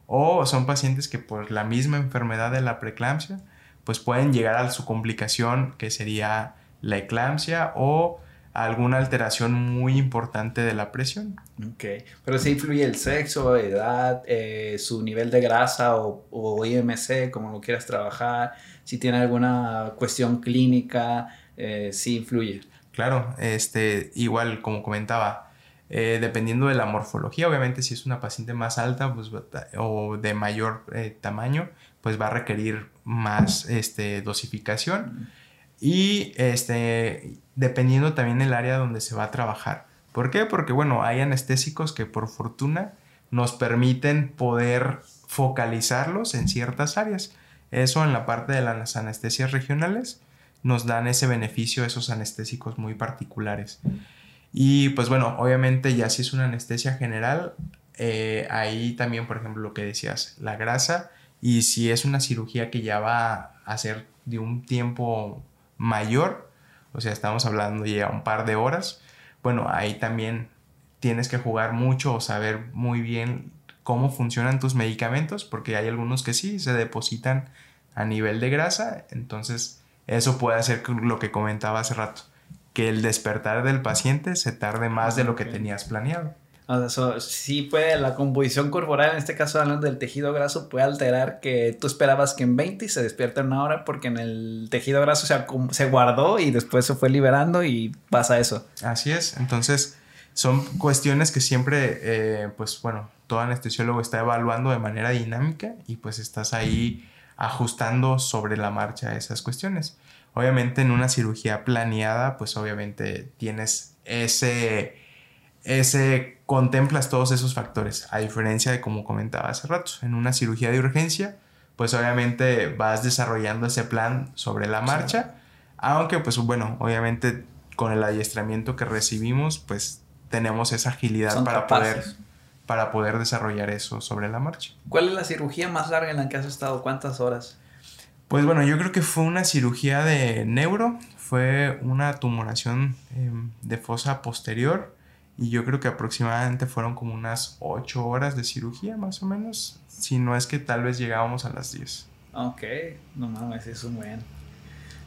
o son pacientes que por la misma enfermedad de la preeclampsia, pues pueden llegar a su complicación que sería la eclampsia o alguna alteración muy importante de la presión. Ok, pero sí influye el sexo, edad, eh, su nivel de grasa o, o, IMC, como lo quieras trabajar, si tiene alguna cuestión clínica, eh, sí influye. Claro, este, igual como comentaba, eh, dependiendo de la morfología, obviamente si es una paciente más alta pues, o de mayor eh, tamaño, pues va a requerir más este, dosificación. Y este, dependiendo también el área donde se va a trabajar. ¿Por qué? Porque bueno, hay anestésicos que por fortuna nos permiten poder focalizarlos en ciertas áreas. Eso en la parte de las anestesias regionales nos dan ese beneficio esos anestésicos muy particulares. Y pues bueno, obviamente ya si es una anestesia general, eh, ahí también, por ejemplo, lo que decías, la grasa, y si es una cirugía que ya va a ser de un tiempo mayor, o sea, estamos hablando ya un par de horas, bueno, ahí también tienes que jugar mucho o saber muy bien cómo funcionan tus medicamentos, porque hay algunos que sí se depositan a nivel de grasa, entonces eso puede hacer lo que comentaba hace rato, que el despertar del paciente se tarde más de lo que tenías planeado. O sea, sí puede, la composición corporal, en este caso hablando del tejido graso, puede alterar que tú esperabas que en 20 se despierta en una hora porque en el tejido graso se, se guardó y después se fue liberando y pasa eso. Así es, entonces son cuestiones que siempre, eh, pues bueno, todo anestesiólogo está evaluando de manera dinámica y pues estás ahí ajustando sobre la marcha esas cuestiones. Obviamente en una cirugía planeada, pues obviamente tienes ese, ese, contemplas todos esos factores, a diferencia de como comentaba hace rato, en una cirugía de urgencia, pues obviamente vas desarrollando ese plan sobre la marcha, aunque pues bueno, obviamente con el adiestramiento que recibimos, pues tenemos esa agilidad para poder para poder desarrollar eso sobre la marcha. ¿Cuál es la cirugía más larga en la que has estado? ¿Cuántas horas? Pues bueno, yo creo que fue una cirugía de neuro, fue una tumoración em, de fosa posterior y yo creo que aproximadamente fueron como unas 8 horas de cirugía más o menos, si no es que tal vez llegábamos a las 10. Ok, no mames, es muy bien.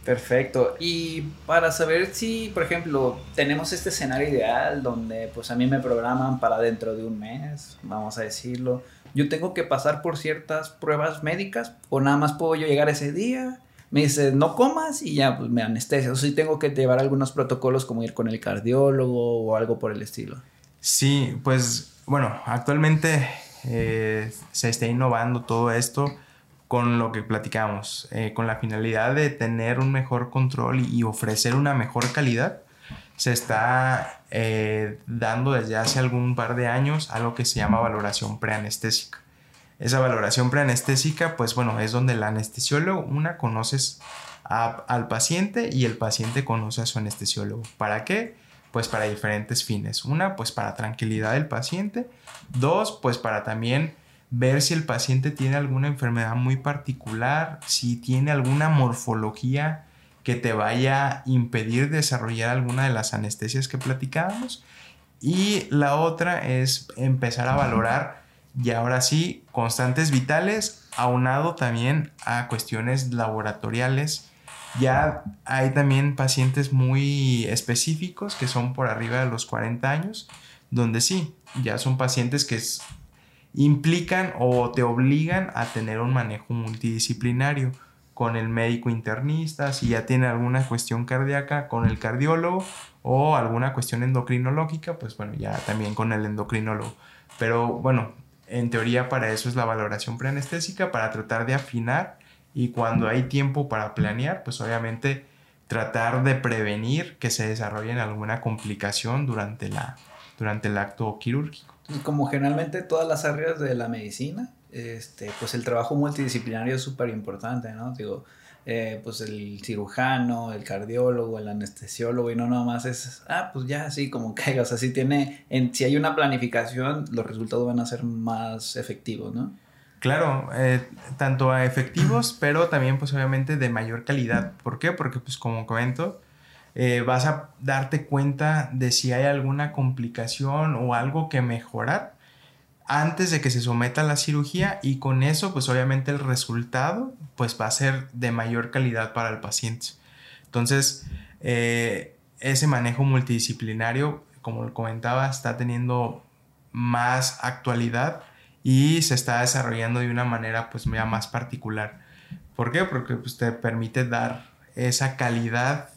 Perfecto. Y para saber si, por ejemplo, tenemos este escenario ideal donde pues a mí me programan para dentro de un mes, vamos a decirlo, yo tengo que pasar por ciertas pruebas médicas o nada más puedo yo llegar ese día, me dice no comas y ya pues me anestesia. O si tengo que llevar algunos protocolos como ir con el cardiólogo o algo por el estilo. Sí, pues bueno, actualmente eh, se está innovando todo esto con lo que platicamos, eh, con la finalidad de tener un mejor control y, ofrecer una mejor calidad, se está eh, dando desde hace algún par de años algo que se llama valoración preanestésica. Esa valoración preanestésica, pues bueno, es donde el anestesiólogo, una, conoces al paciente y el paciente conoce a su anestesiólogo. ¿Para qué? Pues para diferentes fines. Una, pues para tranquilidad del paciente. Dos, pues para también ver si el paciente tiene alguna enfermedad muy particular, si tiene alguna morfología que te vaya a impedir desarrollar alguna de las anestesias que platicábamos. Y la otra es empezar a valorar, y ahora sí, constantes vitales, aunado también a cuestiones laboratoriales. Ya hay también pacientes muy específicos que son por arriba de los 40 años, donde sí, ya son pacientes que implican o te obligan a tener un manejo multidisciplinario con el médico internista, si ya tiene alguna cuestión cardíaca, con el cardiólogo o alguna cuestión endocrinológica, pues bueno, ya también con el endocrinólogo. Pero bueno, en teoría para eso es la valoración preanestésica, para tratar de afinar y cuando hay tiempo para planear, pues obviamente tratar de prevenir que se desarrolle alguna complicación durante, la, durante el acto quirúrgico como generalmente todas las áreas de la medicina, este, pues el trabajo multidisciplinario es súper importante, ¿no? Digo, eh, pues el cirujano, el cardiólogo, el anestesiólogo, y no nada más es, ah, pues ya así como caiga, o sea, si tiene, en, si hay una planificación, los resultados van a ser más efectivos, ¿no? Claro, eh, tanto a efectivos, pero también pues obviamente de mayor calidad. ¿Por qué? Porque pues como comento, eh, vas a darte cuenta de si hay alguna complicación o algo que mejorar antes de que se someta a la cirugía y con eso pues obviamente el resultado pues va a ser de mayor calidad para el paciente. Entonces, eh, ese manejo multidisciplinario, como comentaba, está teniendo más actualidad y se está desarrollando de una manera pues ya más particular. ¿Por qué? Porque pues, te permite dar esa calidad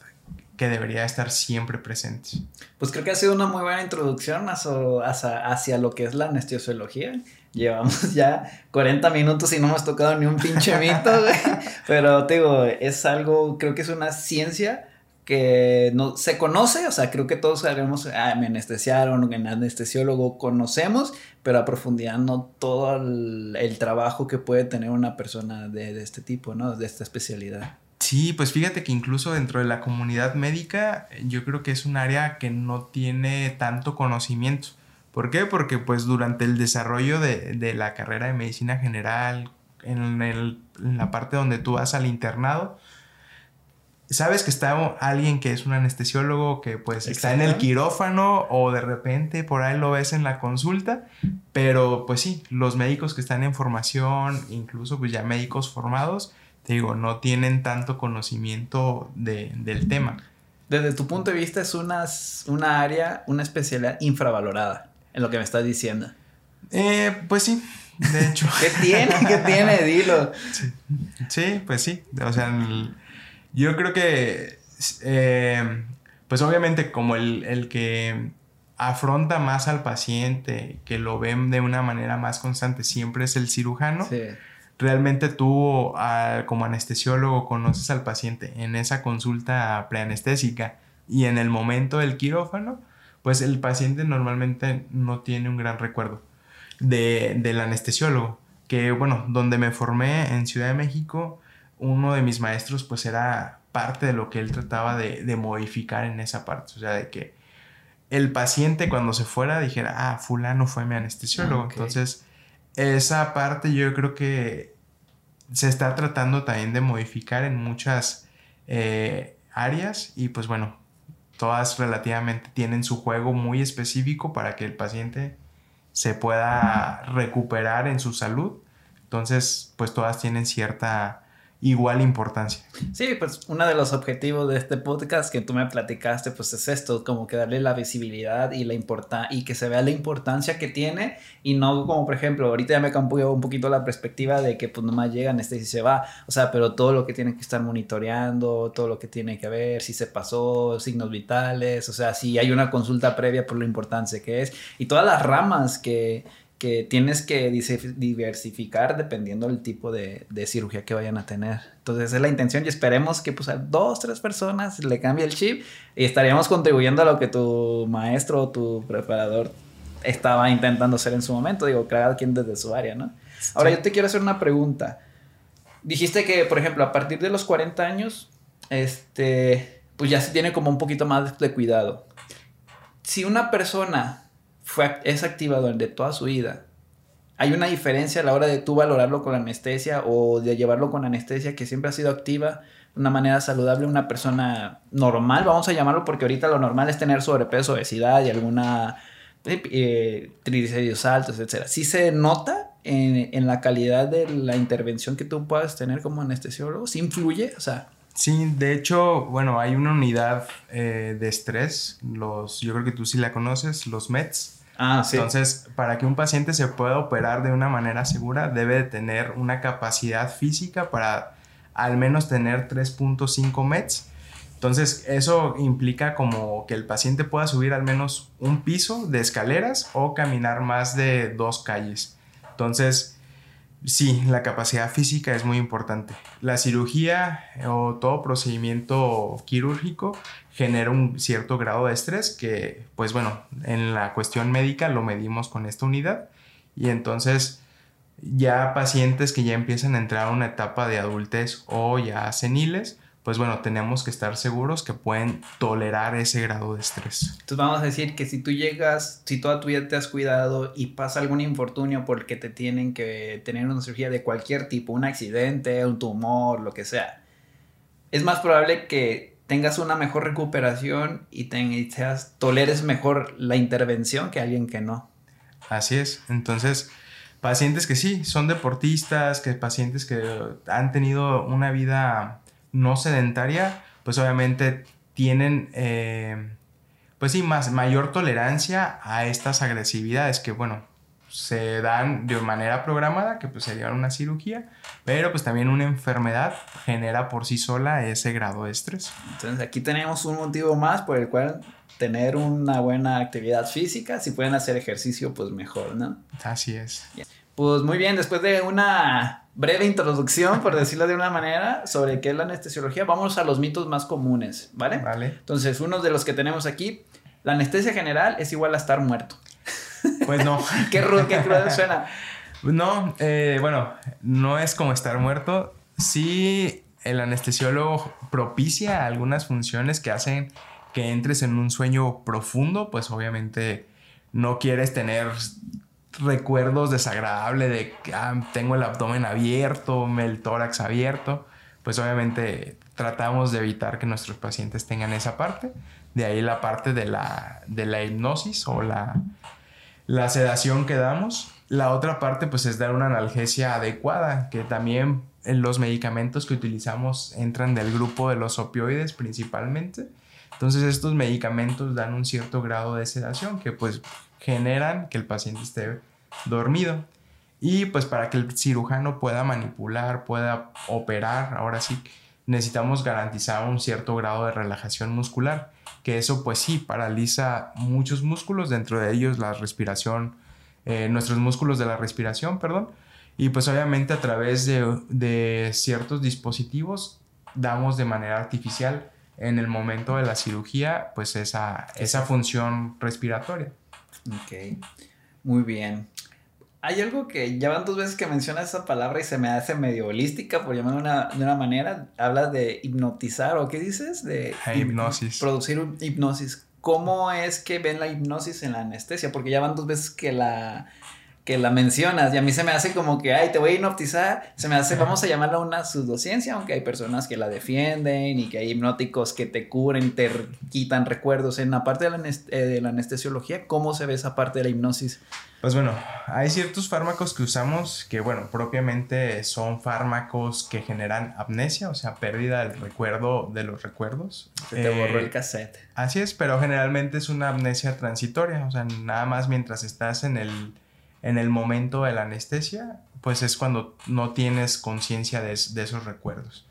que debería estar siempre presente. Pues creo que ha sido una muy buena introducción hacia, hacia lo que es la anestesiología. Llevamos ya 40 minutos y no hemos tocado ni un pinche mito, Pero te digo, es algo, creo que es una ciencia que no se conoce, o sea, creo que todos sabemos, ah, me anestesiaron, en anestesiólogo conocemos, pero a profundidad no todo el, trabajo que puede tener una persona de, de, este tipo, ¿no? De esta especialidad. Sí, pues fíjate que incluso dentro de la comunidad médica, yo creo que es un área que no tiene tanto conocimiento. ¿Por qué? Porque pues durante el desarrollo de, de la carrera de medicina general, en, el, en la parte donde tú vas al internado, sabes que está alguien que es un anestesiólogo que pues está en el quirófano o de repente por ahí lo ves en la consulta, pero pues sí, los médicos que están en formación, incluso pues ya médicos formados, te digo, no tienen tanto conocimiento del tema. Desde tu punto de vista es una, una área, una especialidad infravalorada, en lo que me estás diciendo. Eh, pues sí, de hecho. ¿Qué tiene? ¿Qué tiene? Dilo. Sí, pues sí. O sea, yo creo que, eh, pues obviamente como el, que afronta más al paciente, que lo ven de una manera más constante, siempre es el cirujano. Sí. Realmente tú como anestesiólogo conoces al paciente en esa consulta preanestésica y en el momento del quirófano, pues el paciente normalmente no tiene un gran recuerdo de, del anestesiólogo. Que bueno, donde me formé en Ciudad de México, uno de mis maestros pues era parte de lo que él trataba de, modificar en esa parte, o sea, de que el paciente cuando se fuera dijera, ah, fulano fue mi anestesiólogo. Entonces, esa parte yo creo que se está tratando también de modificar en muchas eh, áreas y pues bueno, todas relativamente tienen su juego muy específico para que el paciente se pueda recuperar en su salud. Entonces, pues todas tienen cierta igual importancia. Sí, pues uno de los objetivos de este podcast que tú me platicaste, pues es esto, como que darle la visibilidad y la importa y que se vea la importancia que tiene y no como por ejemplo, ahorita ya me cambió un poquito la perspectiva de que pues nomás llegan este y se va, o sea, pero todo lo que tiene que estar monitoreando, todo lo que tiene que ver, si se pasó, signos vitales, o sea, si hay una consulta previa por lo importante que es y todas las ramas que que tienes que diversificar dependiendo del tipo de, cirugía que vayan a tener. Entonces esa es la intención y esperemos que pues a dos, tres personas le cambie el chip y estaríamos contribuyendo a lo que tu maestro o tu preparador estaba intentando hacer en su momento, digo, cada quien desde su área, ¿no? Ahora yo te quiero hacer una pregunta. Dijiste que, por ejemplo, a partir de los 40 años, este, pues ya se tiene como un poquito más de cuidado. Si una persona fue, es activa durante toda su vida. Hay una diferencia a la hora de tú valorarlo con anestesia o de llevarlo con anestesia que siempre ha sido activa de una manera saludable, una persona normal, vamos a llamarlo, porque ahorita lo normal es tener sobrepeso, obesidad y alguna eh, eh triglicéridos altos, etc. Sí se nota en, en, la calidad de la intervención que tú puedas tener como anestesiólogo, sí influye, o sea, Sí, de hecho, bueno, hay una unidad eh, de estrés, los, yo creo que tú sí la conoces, los METS. Ah, sí. Entonces, para que un paciente se pueda operar de una manera segura, debe de tener una capacidad física para al menos tener 3.5 METs. Entonces, eso implica como que el paciente pueda subir al menos un piso de escaleras o caminar más de dos calles. Entonces, Sí, la capacidad física es muy importante. La cirugía o todo procedimiento quirúrgico genera un cierto grado de estrés que, pues bueno, en la cuestión médica lo medimos con esta unidad y entonces ya pacientes que ya empiezan a entrar a una etapa de adultez o ya seniles, pues bueno, tenemos que estar seguros que pueden tolerar ese grado de estrés. Entonces vamos a decir que si tú llegas, si toda tu vida te has cuidado y pasa algún infortunio porque te tienen que tener una cirugía de cualquier tipo, un accidente, un tumor, lo que sea, es más probable que tengas una mejor recuperación y, seas, toleres mejor la intervención que alguien que no. Así es. Entonces, pacientes que sí, son deportistas, que pacientes que han tenido una vida no sedentaria, pues obviamente tienen, eh, pues sí, más, mayor tolerancia a estas agresividades que, bueno, se dan de manera programada, que pues sería una cirugía, pero pues también una enfermedad genera por sí sola ese grado de estrés. Entonces aquí tenemos un motivo más por el cual tener una buena actividad física, si pueden hacer ejercicio pues mejor, ¿no? Así es. Pues muy bien, después de una breve introducción, por decirlo de una manera, sobre qué es la anestesiología, vamos a los mitos más comunes, ¿vale? Vale. Entonces, uno de los que tenemos aquí, la anestesia general es igual a estar muerto. Pues no. qué rudo, qué cruel suena. No, eh, bueno, no es como estar muerto. Sí, el anestesiólogo propicia algunas funciones que hacen que entres en un sueño profundo, pues obviamente no quieres tener recuerdos desagradables de que ah, tengo el abdomen abierto, el tórax abierto, pues obviamente tratamos de evitar que nuestros pacientes tengan esa parte. De ahí la parte de la, de la hipnosis o la, la sedación que damos. La otra parte pues es dar una analgesia adecuada, que también los medicamentos que utilizamos entran del grupo de los opioides principalmente. Entonces estos medicamentos dan un cierto grado de sedación que pues generan que el paciente esté dormido. Y pues para que el cirujano pueda manipular, pueda operar, ahora sí necesitamos garantizar un cierto grado de relajación muscular, que eso pues sí paraliza muchos músculos, dentro de ellos la respiración, eh, nuestros músculos de la respiración, perdón, y pues obviamente a través de, de ciertos dispositivos damos de manera artificial en el momento de la cirugía pues esa, esa función respiratoria. Ok, muy bien. Hay algo que ya van dos veces que mencionas esa palabra y se me hace medio holística, por llamarlo de una, de una manera. Hablas de hipnotizar, ¿o qué dices? De hipnosis. Producir un hipnosis. ¿Cómo es que ven la hipnosis en la anestesia? Porque ya van dos veces que la que la mencionas y a mí se me hace como que, ay, te voy a hipnotizar, se me hace, vamos a llamarla una pseudociencia, aunque hay personas que la defienden y que hay hipnóticos que te curen, te quitan recuerdos. En la parte de la, eh, de la anestesiología, ¿cómo se ve esa parte de la hipnosis? Pues bueno, hay ciertos fármacos que usamos que, bueno, propiamente son fármacos que generan amnesia, o sea, pérdida del recuerdo de los recuerdos. Se te borró el eh, cassette. Así es, pero generalmente es una amnesia transitoria, o sea, nada más mientras estás en el en el momento de la anestesia, pues es cuando no tienes conciencia de, esos recuerdos.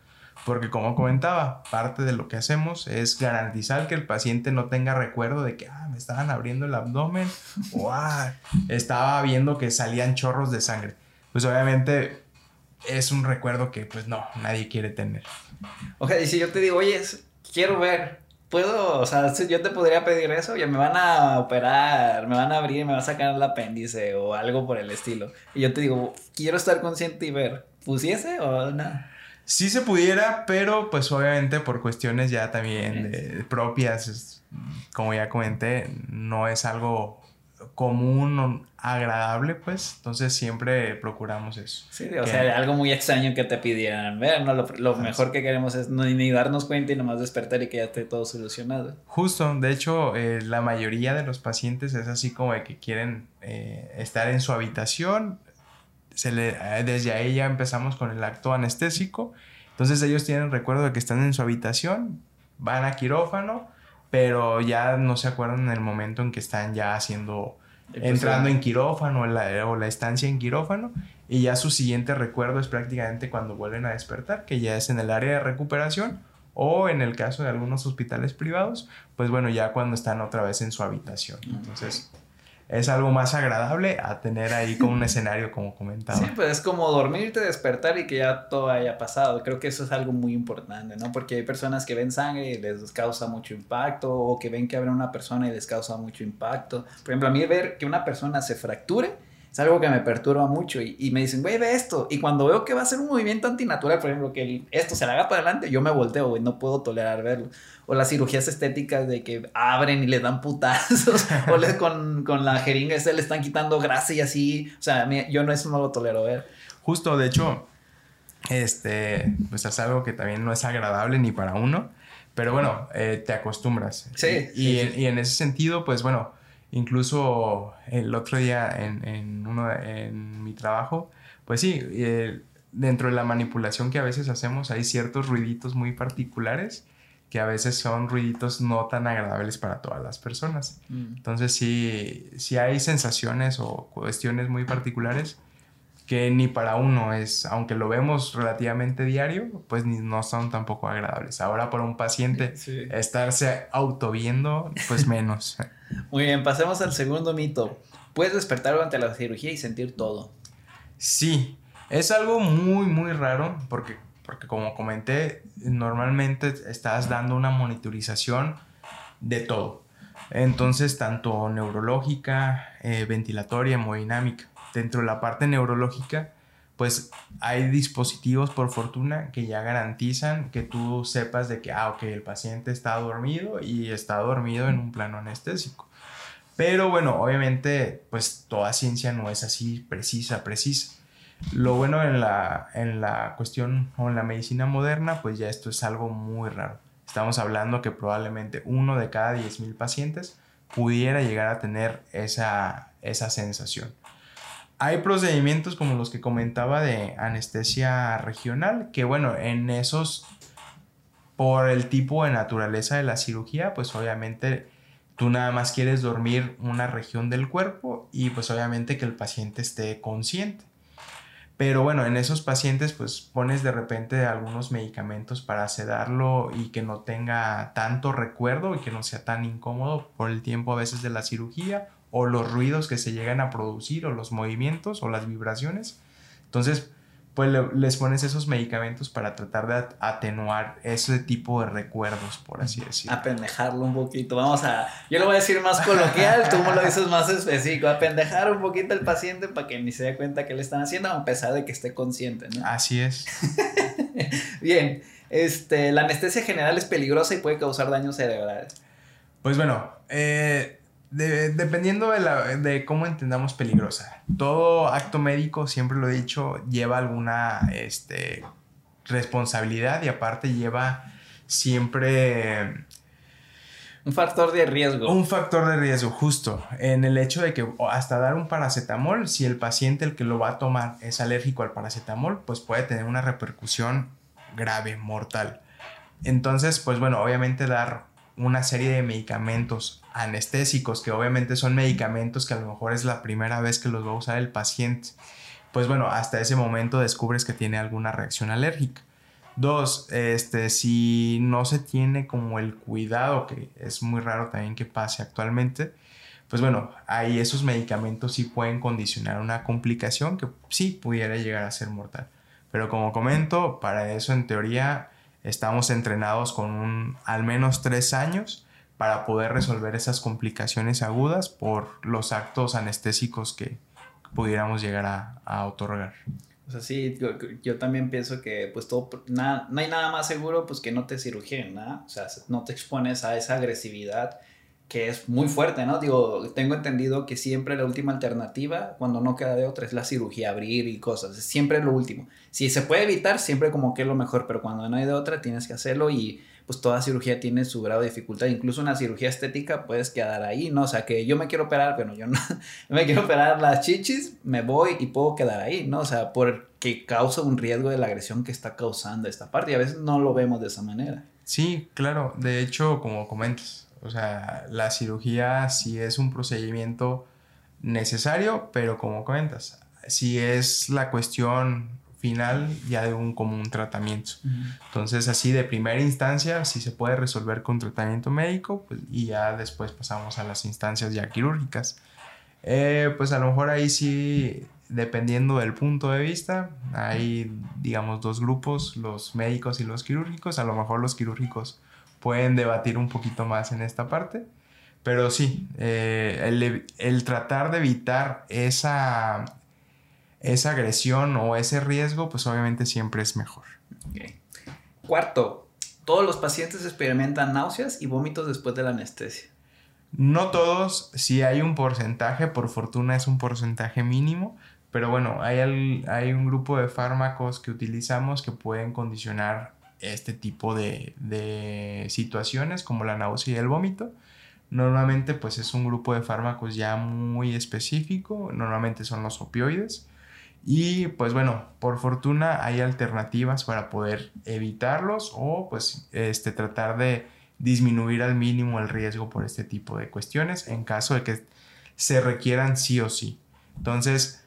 Porque como comentaba, parte de lo que hacemos es garantizar que el paciente no tenga recuerdo de que ah, me estaban abriendo el abdomen o ah, estaba viendo que salían chorros de sangre. Pues obviamente es un recuerdo que pues no, nadie quiere tener. Ok, y si yo te digo, oye, quiero ver, puedo, o sea, yo te podría pedir eso, ya me van a operar, me van a abrir, me va a sacar el apéndice o algo por el estilo. Y yo te digo, quiero estar consciente y ver, ¿pusiese o nada? Sí se pudiera, pero pues obviamente por cuestiones ya también propias, como ya comenté, no es algo común, agradable, pues. Entonces siempre procuramos eso. Sí, o sea, algo muy extraño que te pidieran ver, ¿no? Lo, mejor que queremos es no, ni darnos cuenta y nomás despertar y que ya esté todo solucionado. Justo, de hecho, eh, la mayoría de los pacientes es así como de que quieren eh, estar en su habitación. Se le, eh, desde ahí ya empezamos con el acto anestésico. Entonces ellos tienen recuerdo de que están en su habitación, van a quirófano pero ya no se acuerdan en el momento en que están ya haciendo, entrando en quirófano o la, estancia en quirófano y ya su siguiente recuerdo es prácticamente cuando vuelven a despertar, que ya es en el área de recuperación o en el caso de algunos hospitales privados, pues bueno, ya cuando están otra vez en su habitación. Entonces, es algo más agradable a tener ahí como un escenario como comentaba. Sí, pues es como dormirte, despertar y que ya todo haya pasado. Creo que eso es algo muy importante, ¿no? Porque hay personas que ven sangre y les causa mucho impacto o que ven que abre una persona y les causa mucho impacto. Por ejemplo, a mí ver que una persona se fracture es algo que me perturba mucho y, me dicen, güey, ve esto. Y cuando veo que va a ser un movimiento antinatural, por ejemplo, que esto se le haga para adelante, yo me volteo, güey, no puedo tolerar verlo. O las cirugías estéticas de que abren y le dan putazos, o les, con, con, la jeringa le están quitando grasa y así. O sea, yo no, eso no lo tolero ver. Justo, de hecho, este, pues es algo que también no es agradable ni para uno. Pero bueno, eh, te acostumbras. Sí. Y, y en ese sentido, pues bueno, Incluso el otro día en, en, uno, en mi trabajo, pues sí, eh, dentro de la manipulación que a veces hacemos hay ciertos ruiditos muy particulares que a veces son ruiditos no tan agradables para todas las personas. Mm. Entonces sí, sí hay sensaciones o cuestiones muy particulares que ni para uno es, aunque lo vemos relativamente diario, pues ni, no son tampoco agradables. Ahora para un paciente Sí. estarse autoviendo, pues menos. Muy bien, pasemos al segundo mito. Puedes despertar durante la cirugía y sentir todo. Sí, es algo muy, muy raro porque, porque como comenté, normalmente estás dando una monitorización de todo. Entonces, tanto neurológica, eh, ventilatoria, hemodinámica. Dentro de la parte neurológica, pues hay dispositivos, por fortuna, que ya garantizan que tú sepas de que, ah, ok, el paciente está dormido y está dormido en un plano anestésico. Pero bueno, obviamente, pues toda ciencia no es así precisa, precisa. Lo bueno en la, en la cuestión o en la medicina moderna, pues ya esto es algo muy raro. Estamos hablando que probablemente uno de cada 10.000 pacientes pudiera llegar a tener esa, esa sensación. Hay procedimientos como los que comentaba de anestesia regional, que bueno, en esos, por el tipo de naturaleza de la cirugía, pues obviamente tú nada más quieres dormir una región del cuerpo y pues obviamente que el paciente esté consciente. Pero bueno, en esos pacientes pues pones de repente algunos medicamentos para sedarlo y que no tenga tanto recuerdo y que no sea tan incómodo por el tiempo a veces de la cirugía o los ruidos que se llegan a producir o los movimientos o las vibraciones. Entonces, pues le- les pones esos medicamentos para tratar de at- atenuar ese tipo de recuerdos, por así decirlo. Apendejarlo un poquito. Vamos a. Yo lo voy a decir más coloquial, tú me lo dices más específico. Apendejar un poquito al paciente para que ni se dé cuenta que le están haciendo, a pesar de que esté consciente, ¿no? Así es. Bien. Este, la anestesia general es peligrosa y puede causar daños cerebrales. Pues bueno, eh, de- dependiendo de, la- de cómo entendamos peligrosa. Todo acto médico, siempre lo he dicho, lleva alguna este, responsabilidad y aparte lleva siempre Un factor de riesgo. un factor de riesgo justo en el hecho de que hasta dar un paracetamol, si el paciente el que lo va a tomar es alérgico al paracetamol, pues puede tener una repercusión grave, mortal. Entonces, pues bueno, obviamente dar una serie de medicamentos anestésicos, que obviamente son medicamentos que a lo mejor es la primera vez que los va a usar el paciente. Pues bueno, hasta ese momento descubres que tiene alguna reacción alérgica. Dos, este, si no se tiene como el cuidado, que es muy raro también que pase actualmente, pues bueno, ahí esos medicamentos sí pueden condicionar una complicación que sí pudiera llegar a ser mortal. Pero como comento, para eso en teoría estamos entrenados con un, al menos tres años para poder resolver esas complicaciones agudas por los actos anestésicos que pudiéramos llegar a, otorgar. O sea, sí, yo, también pienso que pues todo, nada, no hay nada más seguro pues que no te cirugien, ¿no? O sea, no te expones a esa agresividad que es muy fuerte, ¿no? Digo, tengo entendido que siempre la última alternativa, cuando no queda de otra, es la cirugía, abrir y cosas, es siempre lo último. Si se puede evitar, siempre como que es lo mejor, pero cuando no hay de otra, tienes que hacerlo y pues toda cirugía tiene su grado de dificultad, incluso una cirugía estética puedes quedar ahí, ¿no? O sea, que yo me quiero operar, pero yo no, me quiero operar las chichis, me voy y puedo quedar ahí, ¿no? O sea, porque causa un riesgo de la agresión que está causando esta parte y a veces no lo vemos de esa manera. Sí, claro. De hecho, como comentas, o sea, la cirugía sí es un procedimiento necesario, pero como comentas, si es la cuestión final ya de un común tratamiento. Entonces, así de primera instancia, si se puede resolver con tratamiento médico, pues, y ya después pasamos a las instancias ya quirúrgicas. Eh, pues a lo mejor ahí sí, dependiendo del punto de vista, hay, digamos, dos grupos, los médicos y los quirúrgicos. A lo mejor los quirúrgicos pueden debatir un poquito más en esta parte. Pero sí, eh, el, el tratar de evitar esa, esa agresión o ese riesgo, pues obviamente siempre es mejor. Cuarto, todos los pacientes experimentan náuseas y vómitos después de la anestesia. No todos, si hay un porcentaje, por fortuna es un porcentaje mínimo, pero bueno, hay, hay un grupo de fármacos que utilizamos que pueden condicionar este tipo de, de situaciones como la náusea y el vómito. Normalmente pues es un grupo de fármacos ya muy específico, normalmente son los opioides Y pues bueno, por fortuna hay alternativas para poder evitarlos o pues este, tratar de disminuir al mínimo el riesgo por este tipo de cuestiones en caso de que se requieran sí o sí. Entonces,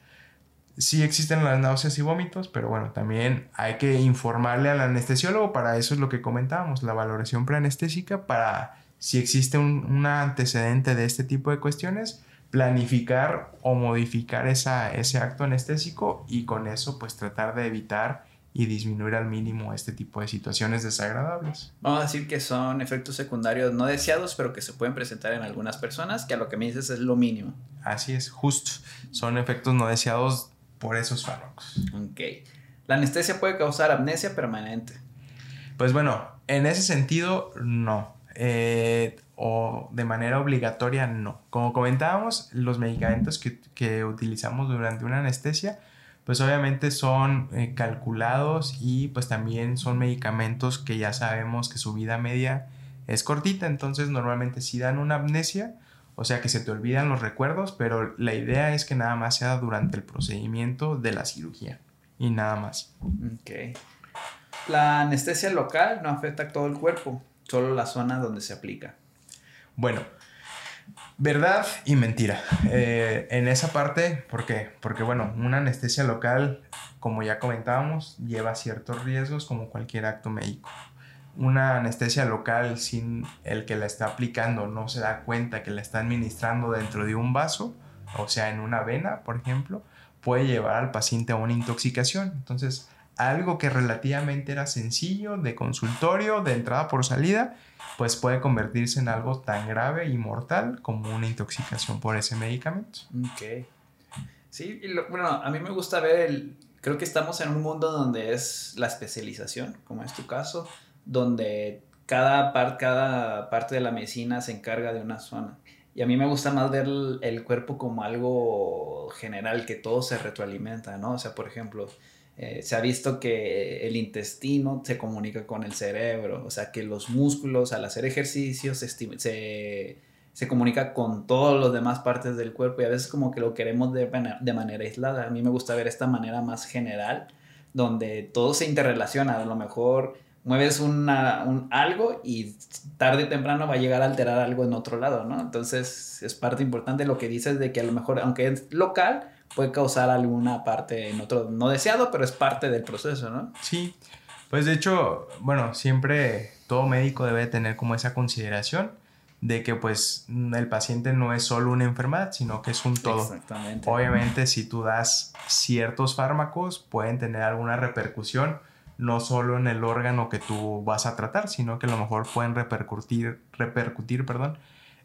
sí existen las náuseas y vómitos, pero bueno, también hay que informarle al anestesiólogo, para eso es lo que comentábamos, la valoración preanestésica, para si existe un, antecedente de este tipo de cuestiones, planificar o modificar esa, ese acto anestésico y con eso pues tratar de evitar y disminuir al mínimo este tipo de situaciones desagradables. Vamos a decir que son efectos secundarios no deseados, pero que se pueden presentar en algunas personas, que a lo que me dices es lo mínimo. Así es, justo. Son efectos no deseados por esos fármacos. Ok. La anestesia puede causar amnesia permanente. Pues bueno, en ese sentido, no. Eh, o de manera obligatoria no. Como comentábamos, los medicamentos que, utilizamos durante una anestesia, pues obviamente son eh, calculados y pues también son medicamentos que ya sabemos que su vida media es cortita, entonces normalmente si dan una amnesia, o sea que se te olvidan los recuerdos, pero la idea es que nada más sea durante el procedimiento de la cirugía y nada más. Ok. La anestesia local no afecta a todo el cuerpo, solo la zona donde se aplica. Bueno, verdad y mentira. Eh, en esa parte, ¿por qué? Porque bueno, una anestesia local, como ya comentábamos, lleva ciertos riesgos como cualquier acto médico. Una anestesia local sin el que la está aplicando no se da cuenta que la está administrando dentro de un vaso, o sea, en una vena, por ejemplo, puede llevar al paciente a una intoxicación. Entonces, algo que relativamente era sencillo de consultorio, de entrada por salida, pues puede convertirse en algo tan grave y mortal como una intoxicación por ese medicamento. Ok. Sí, bueno, a mí me gusta ver el... Creo que estamos en un mundo donde es la especialización, como es tu caso, donde cada, cada parte de la medicina se encarga de una zona. Y a mí me gusta más ver el, el cuerpo como algo general, que todo se retroalimenta, ¿no? O sea, por ejemplo, eh, se ha visto que el intestino se comunica con el cerebro, o sea que los músculos al hacer ejercicio se, se, comunica con todas las demás partes del cuerpo y a veces como que lo queremos de, de manera aislada. A mí me gusta ver esta manera más general, donde todo se interrelaciona. A lo mejor mueves una, un algo y tarde o temprano va a llegar a alterar algo en otro lado, ¿no? Entonces es parte importante lo que dices de que a lo mejor, aunque es local, puede causar alguna parte en otro no deseado, pero es parte del proceso, ¿no? Sí, pues de hecho, bueno, siempre todo médico debe tener como esa consideración de que pues el paciente no es solo una enfermedad, sino que es un todo. Exactamente. Obviamente si tú das ciertos fármacos pueden tener alguna repercusión no solo en el órgano que tú vas a tratar, sino que a lo mejor pueden repercutir, repercutir perdón,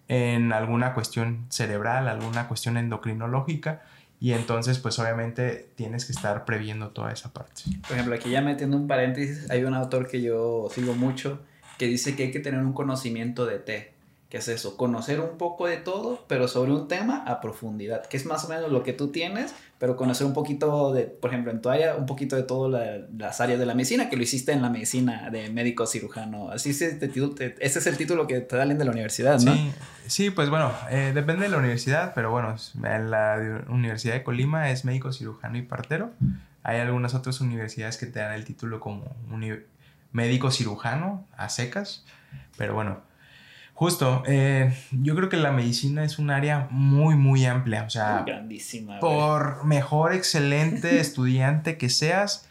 en alguna cuestión cerebral, alguna cuestión endocrinológica y entonces, pues obviamente tienes que estar previendo toda esa parte. Por ejemplo, aquí ya metiendo un paréntesis, hay un autor que yo sigo mucho que dice que hay que tener un conocimiento de té. ¿Qué es eso? Conocer un poco de todo, pero sobre un tema a profundidad, que es más o menos lo que tú tienes, pero conocer un poquito de, por ejemplo, en tu área, un poquito de todas las áreas de la medicina, que lo hiciste en la medicina de médico cirujano. Así es, ese es el título que te dan de la universidad, ¿no? Sí, sí pues bueno, eh, depende de la universidad, pero bueno, en la Universidad de Colima es médico cirujano y partero. Hay algunas otras universidades que te dan el título como médico cirujano a secas, pero bueno Justo, eh, yo creo que la medicina es un área muy, muy amplia. O sea, grandísima. Por mejor, excelente estudiante que seas,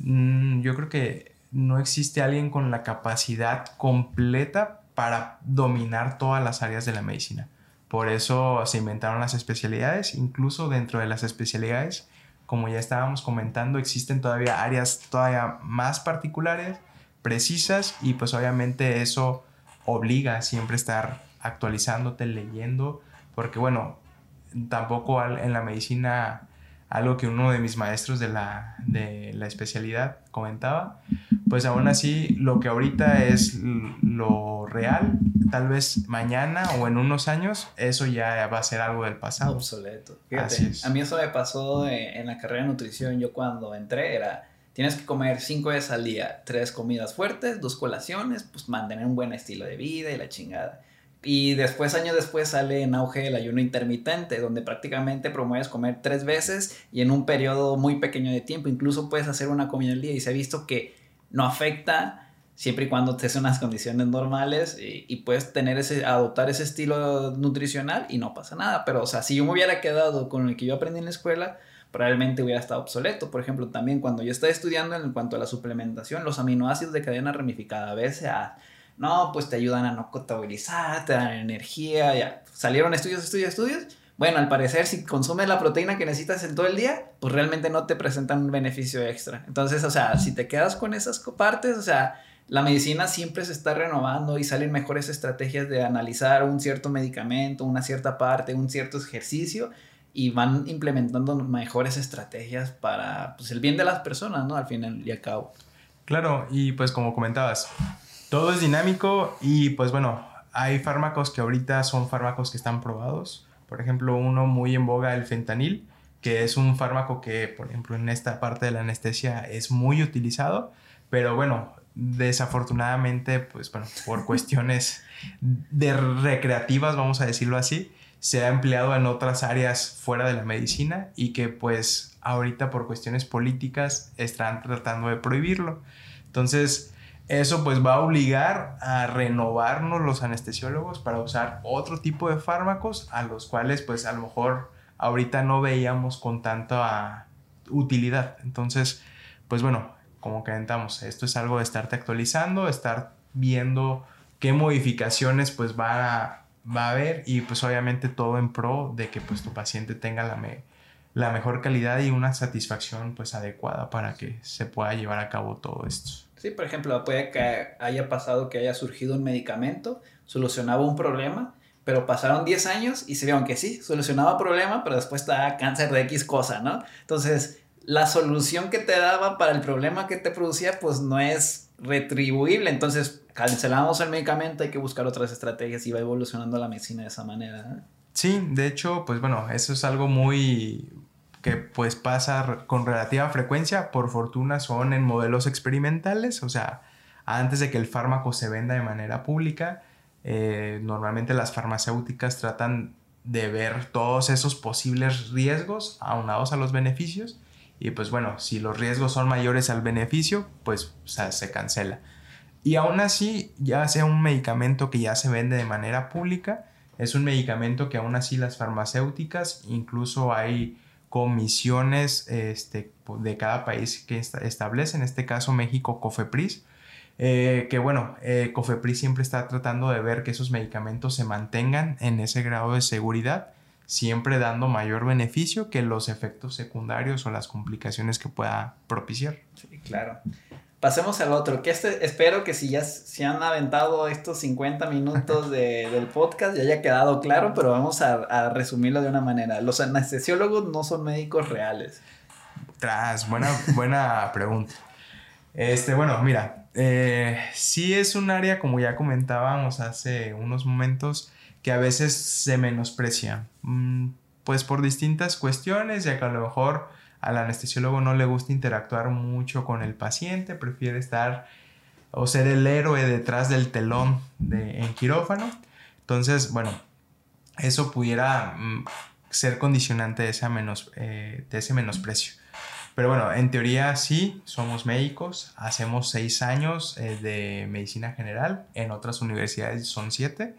mm, yo creo que no existe alguien con la capacidad completa para dominar todas las áreas de la medicina. Por eso se inventaron las especialidades, incluso dentro de las especialidades, como ya estábamos comentando, existen todavía áreas todavía más particulares, precisas, y pues obviamente eso obliga a siempre estar actualizándote, leyendo, porque bueno, tampoco en la medicina, algo que uno de mis maestros de la, de la especialidad comentaba, pues aún así lo que ahorita es lo real, tal vez mañana o en unos años, eso ya va a ser algo del pasado. Obsoleto. Fíjate, a mí eso me pasó en la carrera de nutrición, yo cuando entré era Tienes que comer cinco veces al día, tres comidas fuertes, dos colaciones, pues mantener un buen estilo de vida y la chingada. Y después, años después, sale en auge el ayuno intermitente, donde prácticamente promueves comer tres veces y en un periodo muy pequeño de tiempo. Incluso puedes hacer una comida al día y se ha visto que no afecta siempre y cuando estés en unas condiciones normales y, puedes tener ese, adoptar ese estilo nutricional y no pasa nada. Pero, o sea, si yo me hubiera quedado con el que yo aprendí en la escuela, probablemente hubiera estado obsoleto. Por ejemplo, también cuando yo estaba estudiando en cuanto a la suplementación, los aminoácidos de cadena ramificada, a veces no, pues te ayudan a no catabolizar, te dan energía, ya. Salieron estudios, estudios, estudios. Bueno, al parecer, si consumes la proteína que necesitas en todo el día, pues realmente no te presentan un beneficio extra. Entonces, o sea, si te quedas con esas partes, o sea, la medicina siempre se está renovando y salen mejores estrategias de analizar un cierto medicamento, una cierta parte, un cierto ejercicio y van implementando mejores estrategias para pues, el bien de las personas, ¿no? Al final y al cabo. Claro, y pues como comentabas, todo es dinámico y pues bueno, hay fármacos que ahorita son fármacos que están probados. Por ejemplo, uno muy en boga, el fentanil, que es un fármaco que, por ejemplo, en esta parte de la anestesia es muy utilizado, pero bueno, desafortunadamente, pues bueno, por cuestiones de recreativas, vamos a decirlo así, se ha empleado en otras áreas fuera de la medicina y que pues ahorita por cuestiones políticas están tratando de prohibirlo. Entonces, eso pues va a obligar a renovarnos los anestesiólogos para usar otro tipo de fármacos a los cuales pues a lo mejor ahorita no veíamos con tanta utilidad. Entonces, pues bueno, como comentamos, esto es algo de estarte actualizando, estar viendo qué modificaciones pues va a, va a haber y pues obviamente todo en pro de que pues tu paciente tenga la, la mejor calidad y una satisfacción pues adecuada para que se pueda llevar a cabo todo esto. Sí, por ejemplo, puede que haya pasado que haya surgido un medicamento, solucionaba un problema, pero pasaron 10 años y se vieron que sí, solucionaba problema, pero después estaba cáncer de X cosa, ¿no? Entonces, la solución que te daba para el problema que te producía, pues no es retribuible. Entonces, cancelamos el medicamento, hay que buscar otras estrategias y va evolucionando la medicina de esa manera. Sí, de hecho, pues bueno, eso es algo muy, que pues pasa con relativa frecuencia, por fortuna son en modelos experimentales, o sea, antes de que el fármaco se venda de manera pública, eh, normalmente las farmacéuticas tratan de ver todos esos posibles riesgos aunados a los beneficios y pues bueno, si los riesgos son mayores al beneficio, pues se cancela. Y aún así, ya sea un medicamento que ya se vende de manera pública, es un medicamento que aún así las farmacéuticas, incluso hay comisiones este, de cada país que establece, en este caso México, COFEPRIS, eh, que bueno, eh, COFEPRIS siempre está tratando de ver que esos medicamentos se mantengan en ese grado de seguridad, siempre dando mayor beneficio que los efectos secundarios o las complicaciones que pueda propiciar. Sí, claro. Pasemos al otro, que este, espero que si ya se han aventado estos 50 minutos del podcast ya haya quedado claro, pero vamos a, resumirlo de una manera. Los anestesiólogos no son médicos reales. Tras, buena, buena pregunta. Este, bueno, mira, eh, sí es un área, como ya comentábamos hace unos momentos, que a veces se menosprecia. Mm, pues por distintas cuestiones, ya que a lo mejor al anestesiólogo no le gusta interactuar mucho con el paciente, prefiere estar o ser el héroe detrás del telón de, en quirófano. Entonces, bueno, eso pudiera mm, ser condicionante de eh, de ese menosprecio. Pero bueno, en teoría sí, somos médicos, hacemos seis años eh, de medicina general, en otras universidades son siete.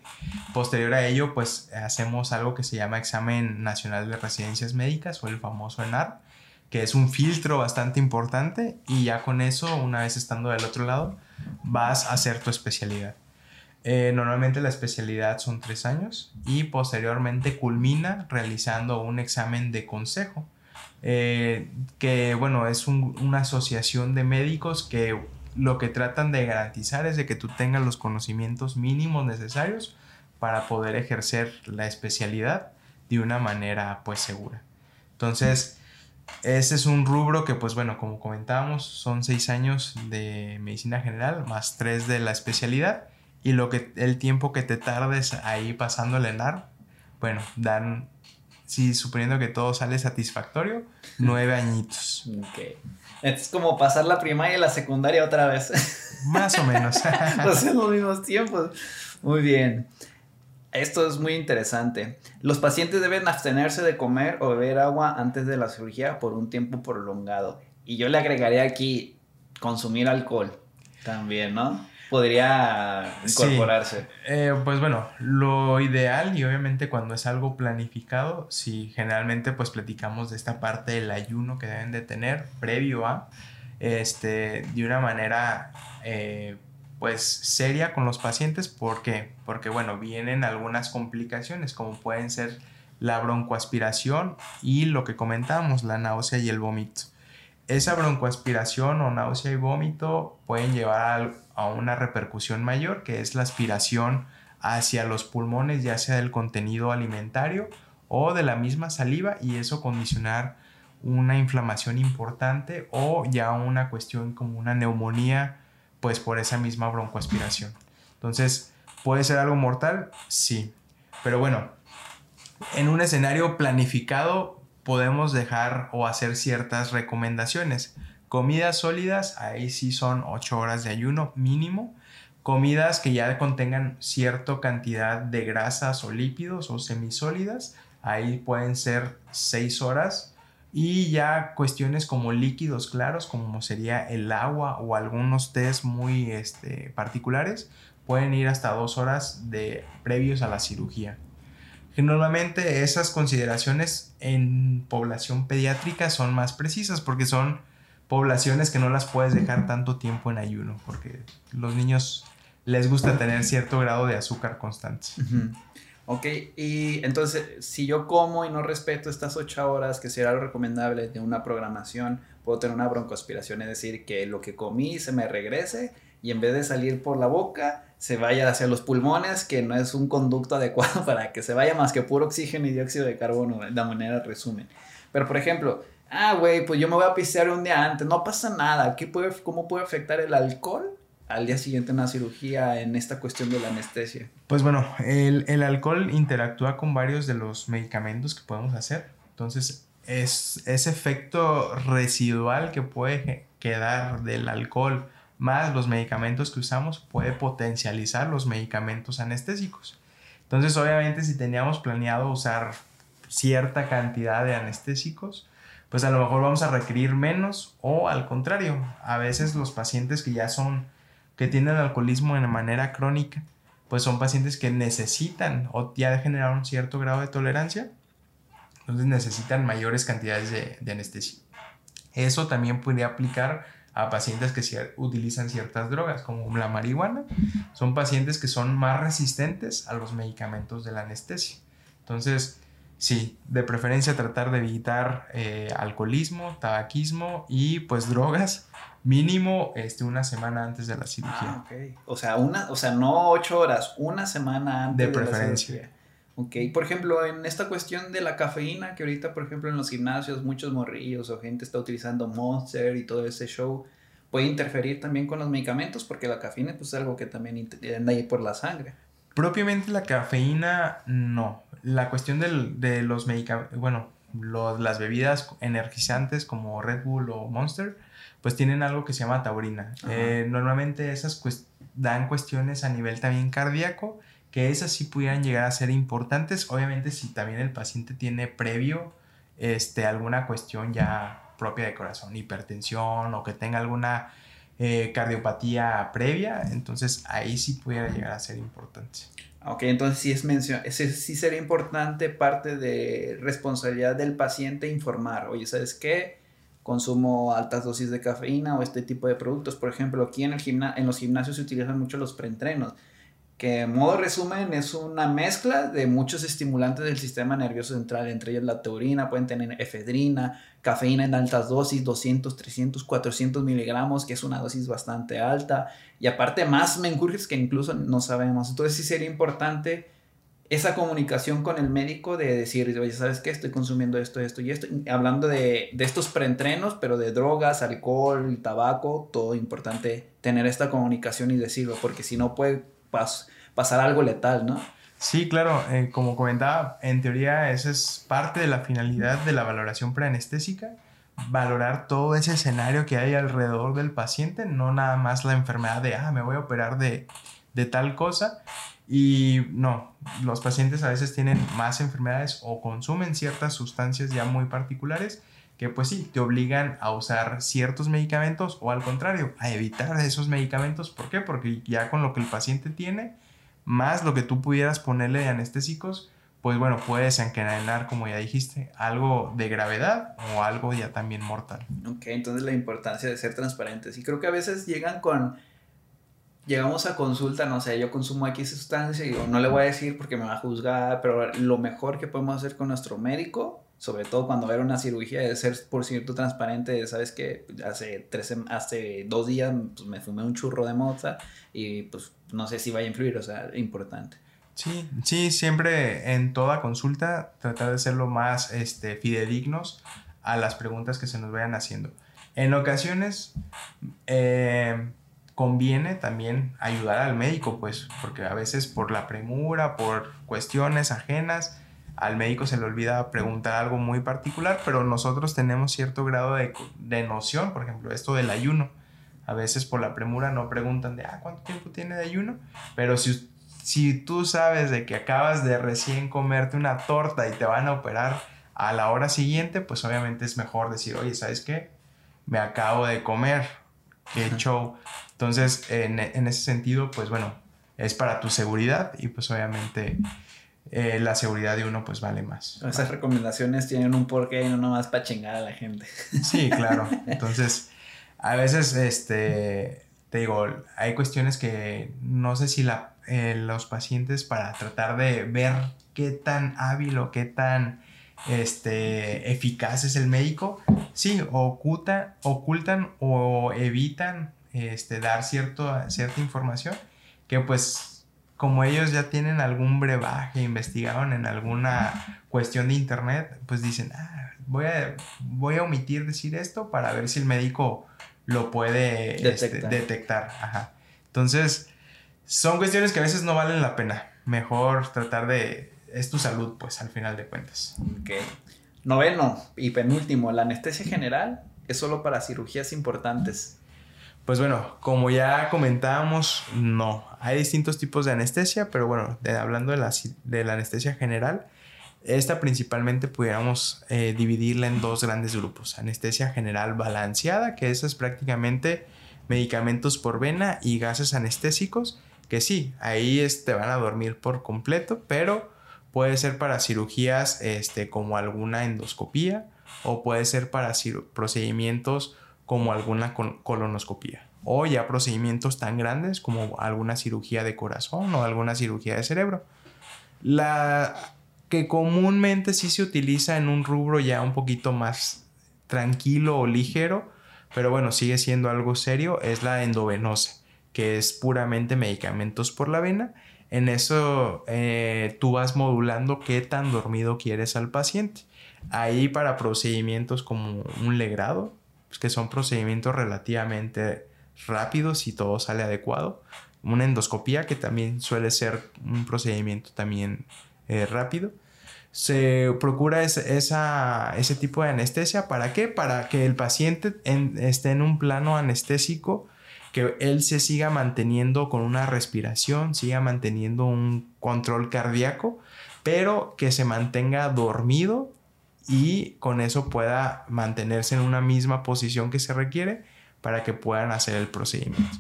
Posterior a ello, pues hacemos algo que se llama Examen Nacional de Residencias Médicas o el famoso ENAR, que es un filtro bastante importante y ya con eso, una vez estando del otro lado, vas a hacer tu especialidad. Eh, normalmente la especialidad son tres años y posteriormente culmina realizando un examen de consejo, eh, que bueno, es una asociación de médicos que lo que tratan de garantizar es de que tú tengas los conocimientos mínimos necesarios para poder ejercer la especialidad de una manera pues segura. Entonces, ese es un rubro que, pues bueno, como comentábamos, son seis años de medicina general más tres de la especialidad. Y lo que, el tiempo que te tardes ahí pasando el ENAR, bueno, dan, si suponiendo que todo sale satisfactorio, nueve añitos. Ok. Es como pasar la primaria y la secundaria otra vez. Más o menos. pues en los mismos tiempos. Muy bien. Esto es muy interesante. Los pacientes deben abstenerse de comer o beber agua antes de la cirugía por un tiempo prolongado. Y yo le agregaría aquí consumir alcohol también, ¿no? Podría incorporarse. Eh, pues bueno, lo ideal y obviamente cuando es algo planificado, si generalmente pues platicamos de esta parte del ayuno que deben de tener previo a, este, de una manera eh, pues seria con los pacientes. ¿Por qué? Porque bueno, vienen algunas complicaciones como pueden ser la broncoaspiración y lo que comentamos, la náusea y el vómito. Esa broncoaspiración o náusea y vómito pueden llevar a, una repercusión mayor, que es la aspiración hacia los pulmones, ya sea del contenido alimentario o de la misma saliva, y eso condicionar una inflamación importante o ya una cuestión como una neumonía, pues por esa misma broncoaspiración. Entonces, ¿puede ser algo mortal? Sí. Pero bueno, en un escenario planificado podemos dejar o hacer ciertas recomendaciones. Comidas sólidas, ahí sí son 8 horas de ayuno mínimo. Comidas que ya contengan cierta cantidad de grasas o lípidos o semisólidas, ahí pueden ser 6 horas. Y ya cuestiones como líquidos claros, como sería el agua o algunos test muy este, particulares, pueden ir hasta 2 horas de, previos a la cirugía que normalmente esas consideraciones en población pediátrica son más precisas porque son poblaciones que no las puedes dejar tanto tiempo en ayuno porque los niños les gusta tener cierto grado de azúcar constante. Ok, y entonces si yo como y no respeto estas ocho horas, que será lo recomendable de una programación, puedo tener una broncoaspiración, es decir, que lo que comí se me regrese y en vez de salir por la boca, se vaya hacia los pulmones, que no es un conducto adecuado para que se vaya más que puro oxígeno y dióxido de carbono, de la manera resumen. Pero por ejemplo, ah, güey, pues yo me voy a pistear un día antes, no pasa nada. ¿Qué puede, ¿Cómo puede afectar el alcohol al día siguiente en una cirugía en esta cuestión de la anestesia? Pues bueno, el, el alcohol interactúa con varios de los medicamentos que podemos hacer. Entonces, es ese efecto residual que puede quedar del alcohol más los medicamentos que usamos puede potencializar los medicamentos anestésicos. Entonces, obviamente, si teníamos planeado usar cierta cantidad de anestésicos, pues a lo mejor vamos a requerir menos o al contrario, a veces los pacientes que ya son, que tienen alcoholismo de manera crónica, pues son pacientes que necesitan o ya generaron cierto grado de tolerancia, entonces necesitan mayores cantidades de, de anestesia. Eso también puede aplicar a pacientes que utilizan ciertas drogas, como la marihuana. Son pacientes que son más resistentes a los medicamentos de la anestesia. Entonces, sí, de preferencia tratar de evitar eh, alcoholismo, tabaquismo y pues drogas mínimo este, una semana antes de la cirugía. Ah, o, sea, una, o sea, no ocho horas, una semana antes de, preferencia. la cirugía. Ok, por ejemplo, en esta cuestión de la cafeína, que ahorita, por ejemplo, en los gimnasios muchos morrillos o gente está utilizando Monster y todo ese show, puede interferir también con los medicamentos porque la cafeína pues, es algo que también anda ahí por la sangre. Propiamente la cafeína, no. La cuestión de los medicamentos, bueno, las bebidas energizantes como Red Bull o Monster, pues tienen algo que se llama taurina. Eh, normalmente esas dan cuestiones a nivel también cardíaco que esas sí pudieran llegar a ser importantes, obviamente si también el paciente tiene previo este, alguna cuestión ya propia de corazón, hipertensión o que tenga alguna eh, cardiopatía previa, entonces ahí sí pudiera llegar a ser importante. Ok, entonces sí, es mención sí sería importante parte de responsabilidad del paciente informar, oye, ¿sabes qué? Consumo altas dosis de cafeína o este tipo de productos. Por ejemplo, aquí en, el en los gimnasios se utilizan mucho los preentrenos que en modo resumen es una mezcla de muchos estimulantes del sistema nervioso central, entre ellos la taurina, pueden tener efedrina, cafeína en altas dosis, 200, 300, 400 miligramos, que es una dosis bastante alta, y aparte más mencurjes que incluso no sabemos. Entonces sí sería importante esa comunicación con el médico de decir, oye, ¿sabes qué? Estoy consumiendo esto, esto y esto. Hablando de, de estos preentrenos, pero de drogas, alcohol, tabaco, todo importante tener esta comunicación y decirlo, porque si no puede pasar algo letal, ¿no? Sí, claro, eh, como comentaba, en teoría esa es parte de la finalidad de la valoración preanestésica, valorar todo ese escenario que hay alrededor del paciente, no nada más la enfermedad de, ah, me voy a operar de, de tal cosa. Y no, los pacientes a veces tienen más enfermedades o consumen ciertas sustancias ya muy particulares que pues sí, te obligan a usar ciertos medicamentos o al contrario, a evitar esos medicamentos. ¿Por qué? Porque ya con lo que el paciente tiene, más lo que tú pudieras ponerle de anestésicos, pues bueno, puede desencadenar, como ya dijiste, algo de gravedad o algo ya también mortal. Ok, entonces la importancia de ser transparentes. Y creo que a veces llegan con llegamos a consulta, no sé, yo consumo X sustancia y no le voy a decir porque me va a juzgar, pero lo mejor que podemos hacer con nuestro médico, sobre todo cuando va a una cirugía, es ser por cierto transparente, sabes que hace, tres, hace dos días pues, me fumé un churro de moza y pues no sé si vaya a influir, o sea, importante. Sí, sí, siempre en toda consulta tratar de ser lo más este, fidedignos a las preguntas que se nos vayan haciendo. En ocasiones, eh, conviene también ayudar al médico, pues, porque a veces por la premura, por cuestiones ajenas, al médico se le olvida preguntar algo muy particular, pero nosotros tenemos cierto grado de, de, noción, por ejemplo, esto del ayuno. A veces por la premura no preguntan de, ah, ¿cuánto tiempo tiene de ayuno? Pero si, si tú sabes de que acabas de recién comerte una torta y te van a operar a la hora siguiente, pues obviamente es mejor decir, oye, ¿sabes qué? Me acabo de comer, qué show. Entonces, en, ese sentido, pues bueno, es para tu seguridad y pues obviamente eh, la seguridad de uno pues vale más. Esas recomendaciones tienen un porqué y no nomás para chingar a la gente. Sí, claro. Entonces, a veces, este, te digo, hay cuestiones que no sé si la, eh, los pacientes para tratar de ver qué tan hábil o qué tan este, eficaz es el médico, sí, ocultan, ocultan o evitan este, dar cierto, cierta información que pues como ellos ya tienen algún brebaje, investigaron en alguna cuestión de internet, pues dicen, ah, voy, a, voy a omitir decir esto para ver si el médico lo puede este, detectar. Entonces, son cuestiones que a veces no valen la pena. Mejor tratar de... Es tu salud, pues, al final de cuentas. Ok. Noveno y penúltimo, la anestesia general es solo para cirugías importantes. Pues bueno, como ya comentábamos, no. Hay distintos tipos de anestesia, pero bueno, hablando de la, de la, anestesia general, esta principalmente pudiéramos eh, dividirla en dos grandes grupos. Anestesia general balanceada, que esa es prácticamente medicamentos por vena y gases anestésicos, que sí, ahí te este, van a dormir por completo, pero puede ser para cirugías este, como alguna endoscopía o puede ser para procedimientos como alguna colonoscopía o ya procedimientos tan grandes como alguna cirugía de corazón o alguna cirugía de cerebro. La que comúnmente sí se utiliza en un rubro ya un poquito más tranquilo o ligero, pero bueno, sigue siendo algo serio, es la endovenosa, que es puramente medicamentos por la vena. En eso eh, tú vas modulando qué tan dormido quieres al paciente. Ahí para procedimientos como un legrado, pues, que son procedimientos relativamente rápidos si todo sale adecuado. Una endoscopía que también suele ser un procedimiento también eh, rápido. Se procura esa, ese tipo de anestesia. ¿Para qué? Para que el paciente esté en un plano anestésico, que él se siga manteniendo con una respiración, siga manteniendo un control cardíaco, pero que se mantenga dormido y con eso pueda mantenerse en una misma posición que se requiere para que puedan hacer el procedimiento.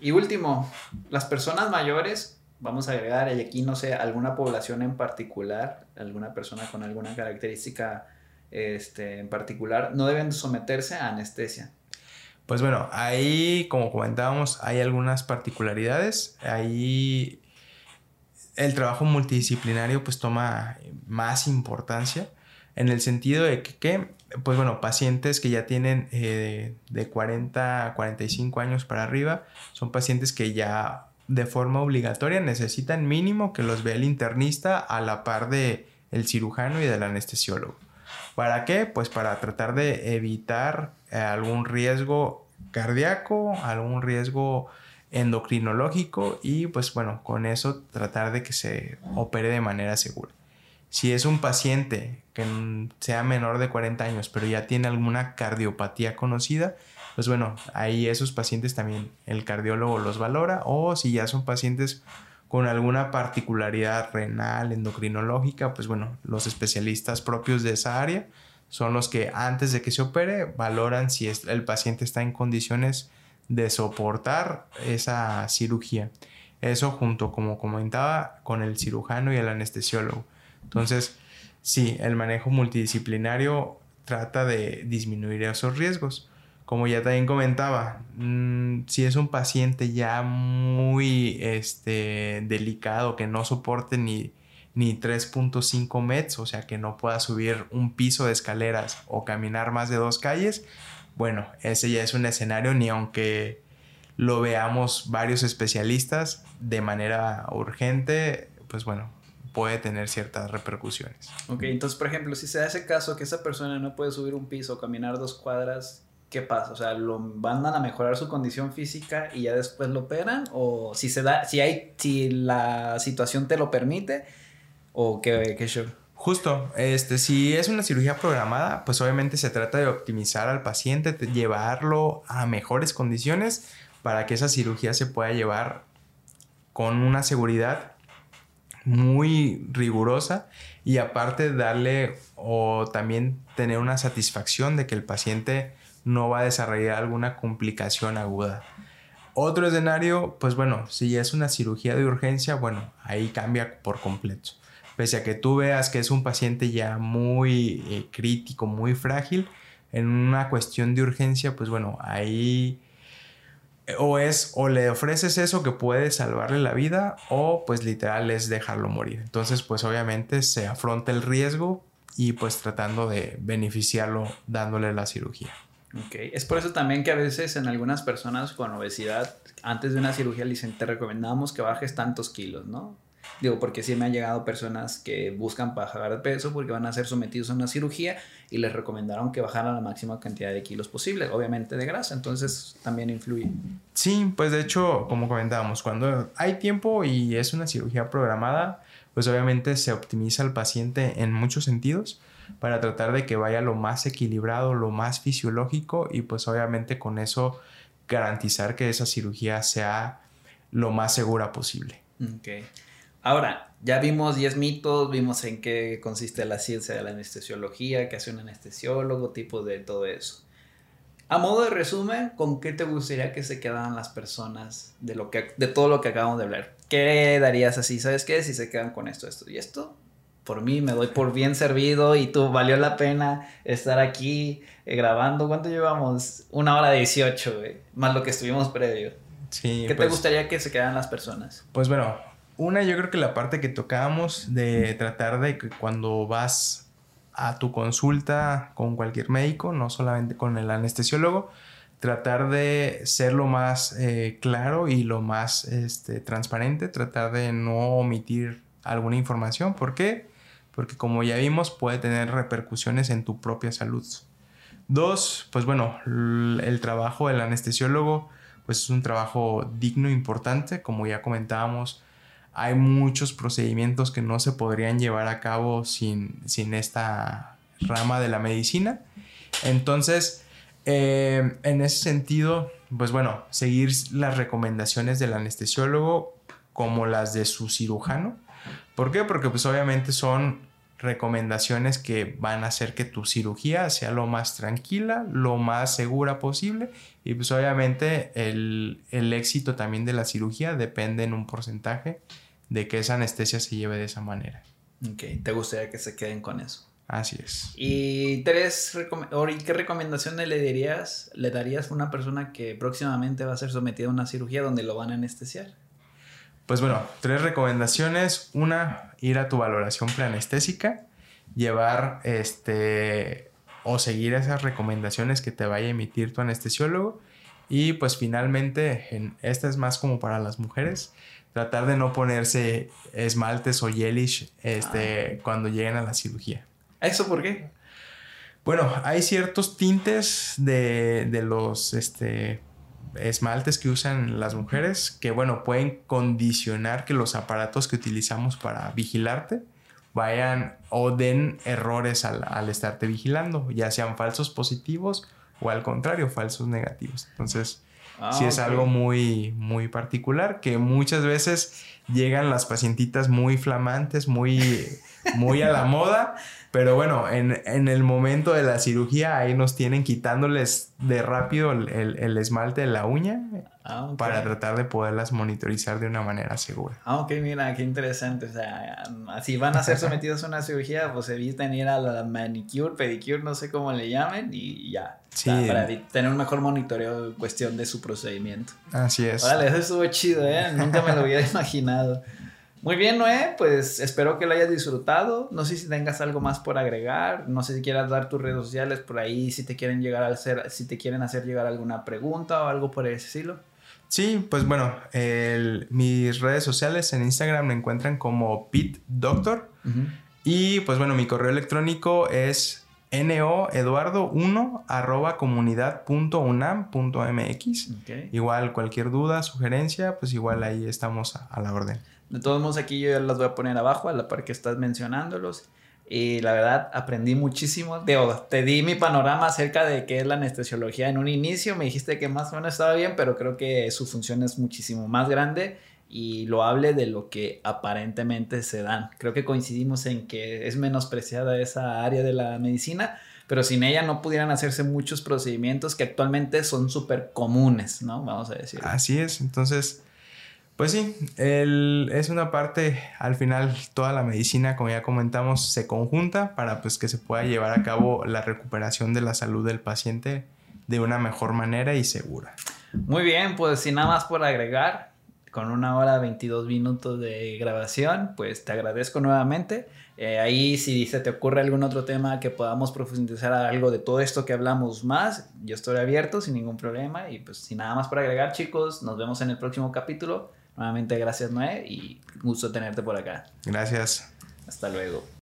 Y último, las personas mayores, vamos a agregar, y aquí no sé, alguna población en particular, alguna persona con alguna característica este, en particular, no deben someterse a anestesia. Pues bueno, ahí, como comentábamos, hay algunas particularidades. Ahí el trabajo multidisciplinario pues toma más importancia en el sentido de que, pues bueno, pacientes que ya tienen eh, de 40 a 45 años para arriba, son pacientes que ya de forma obligatoria necesitan mínimo que los vea el internista a la par de el cirujano y del anestesiólogo. ¿Para qué? Pues para tratar de evitar eh, algún riesgo cardíaco, algún riesgo endocrinológico y pues bueno, con eso tratar de que se opere de manera segura. Si es un paciente que sea menor de 40 años, pero ya tiene alguna cardiopatía conocida, pues bueno, ahí esos pacientes también el cardiólogo los valora. O si ya son pacientes con alguna particularidad renal, endocrinológica, pues bueno, los especialistas propios de esa área son los que antes de que se opere valoran si el paciente está en condiciones de soportar esa cirugía. Eso junto, como comentaba, con el cirujano y el anestesiólogo. Entonces, sí, el manejo multidisciplinario trata de disminuir esos riesgos. Como ya también comentaba, mm, si es un paciente ya muy este, delicado, que no soporte ni, ni 3.5 metros, o sea, que no pueda subir un piso de escaleras o caminar más de dos calles, bueno, ese ya es un escenario ni aunque lo veamos varios especialistas de manera urgente, pues bueno, puede tener ciertas repercusiones. Ok, entonces por ejemplo, si se da ese caso que esa persona no puede subir un piso o caminar dos cuadras, ¿qué pasa? O sea, ¿lo mandan a mejorar su condición física y ya después lo operan? ¿O si se da, si hay, si la situación te lo permite? ¿O qué, qué show? Justo, este, si es una cirugía programada, pues obviamente se trata de optimizar al paciente, llevarlo a mejores condiciones para que esa cirugía se pueda llevar con una seguridad muy rigurosa y aparte darle o también tener una satisfacción de que el paciente no va a desarrollar alguna complicación aguda. Otro escenario, pues bueno, si es una cirugía de urgencia, bueno, ahí cambia por completo. Pese a que tú veas que es un paciente ya muy eh, crítico, muy frágil, en una cuestión de urgencia, pues bueno, ahí o es o le ofreces eso que puede salvarle la vida o pues literal es dejarlo morir. Entonces pues obviamente se afronta el riesgo y pues tratando de beneficiarlo dándole la cirugía. Ok, es por eso también que a veces en algunas personas con obesidad antes de una cirugía le dicen te recomendamos que bajes tantos kilos, ¿no? Digo, porque sí me han llegado personas que buscan bajar de peso porque van a ser sometidos a una cirugía y les recomendaron que bajaran la máxima cantidad de kilos posible, obviamente de grasa, entonces también influye. Sí, pues de hecho, como comentábamos, cuando hay tiempo y es una cirugía programada, pues obviamente se optimiza al paciente en muchos sentidos para tratar de que vaya lo más equilibrado, lo más fisiológico y pues obviamente con eso garantizar que esa cirugía sea lo más segura posible. Okay. Ahora, ya vimos 10 mitos, vimos en qué consiste la ciencia de la anestesiología, qué hace un anestesiólogo, tipo de todo eso. A modo de resumen, ¿con qué te gustaría que se quedaran las personas de, lo que, de todo lo que acabamos de hablar? ¿Qué darías así? ¿Sabes qué? Si se quedan con esto, esto y esto, por mí me doy por bien servido y tú valió la pena estar aquí eh, grabando. ¿Cuánto llevamos? Una hora 18, más lo que estuvimos previo. Sí, ¿Qué te pues gustaría que se quedaran las personas? Pues bueno, una, yo creo que la parte que tocábamos de tratar de que cuando vas a tu consulta con cualquier médico, no solamente con el anestesiólogo, tratar de ser lo más eh, claro y lo más este, transparente, tratar de no omitir alguna información. ¿Por qué? Porque como ya vimos puede tener repercusiones en tu propia salud. Dos, pues bueno, el trabajo del anestesiólogo pues es un trabajo digno, importante, como ya comentábamos, hay muchos procedimientos que no se podrían llevar a cabo sin, esta rama de la medicina. Entonces, eh, en ese sentido, pues bueno, seguir las recomendaciones del anestesiólogo como las de su cirujano. ¿Por qué? Porque pues obviamente son recomendaciones que van a hacer que tu cirugía sea lo más tranquila, lo más segura posible y pues obviamente el, el éxito también de la cirugía depende en un porcentaje de que esa anestesia se lleve de esa manera. Ok, te gustaría que se queden con eso. Así es. ¿Y tres qué recomendaciones le dirías, le darías a una persona que próximamente va a ser sometida a una cirugía donde lo van a anestesiar? Pues bueno, tres recomendaciones. Una, ir a tu valoración preanestésica, llevar este o seguir esas recomendaciones que te vaya a emitir tu anestesiólogo. Y pues finalmente, en, esta es más como para las mujeres, tratar de no ponerse esmaltes o gelish este, ah. cuando lleguen a la cirugía. ¿Eso por qué? Bueno, hay ciertos tintes de, de los este, esmaltes que usan las mujeres que, bueno, pueden condicionar que los aparatos que utilizamos para vigilarte vayan o den errores al, al estarte vigilando, ya sean falsos positivos o al contrario, falsos negativos. Entonces, Ah, sí es algo muy, muy particular que muchas veces llegan las pacientitas muy flamantes, muy, muy a la moda pero bueno, en, el momento de la cirugía ahí nos tienen quitándoles de rápido el, esmalte de la uña ah, para tratar de poderlas monitorizar de una manera segura. Ah, ok, mira, qué interesante. O sea, si van a ser sometidos a una cirugía, pues eviten ir a la manicure, pedicure, no sé cómo le llamen, y ya. Sí. Para tener un mejor monitoreo en cuestión de su procedimiento. Así es. Vale, eso estuvo chido, ¿eh? Nunca me lo hubiera imaginado. Muy bien, Noé, pues espero que lo hayas disfrutado. No sé si tengas algo más por agregar, no sé si quieras dar tus redes sociales por ahí, si te quieren llegar a hacer, si te quieren hacer llegar alguna pregunta o algo por ese estilo. Sí, pues bueno, mis redes sociales en Instagram me encuentran como Pete Doctor. Y pues bueno, mi correo electrónico es noeduardo1 arroba comunidad.unam.mx. Igual cualquier duda, sugerencia, pues igual ahí estamos a la orden. De todos modos, aquí yo ya las voy a poner abajo, a la par que estás mencionándolos. Y la verdad, aprendí muchísimo. te di mi panorama acerca de qué es la anestesiología en un inicio. Me dijiste que más o menos estaba bien, pero creo que su función es muchísimo más grande y lo hable de lo que aparentemente se dan. Creo que coincidimos en que es menospreciada esa área de la medicina, pero sin ella no pudieran hacerse muchos procedimientos que actualmente son súper comunes, ¿no? Vamos a decir. Así es, entonces pues sí, es una parte, al final toda la medicina, como ya comentamos, se conjunta para pues que se pueda llevar a cabo la recuperación de la salud del paciente de una mejor manera y segura. Muy bien, pues sin nada más por agregar, con una hora 22 minutos de grabación, pues te agradezco nuevamente. Eh, ahí si se te ocurre algún otro tema que podamos profundizar algo de todo esto que hablamos más, yo estoy abierto sin ningún problema y pues sin nada más por agregar chicos, nos vemos en el próximo capítulo. Nuevamente gracias Noé y gusto tenerte por acá. Gracias. Hasta luego.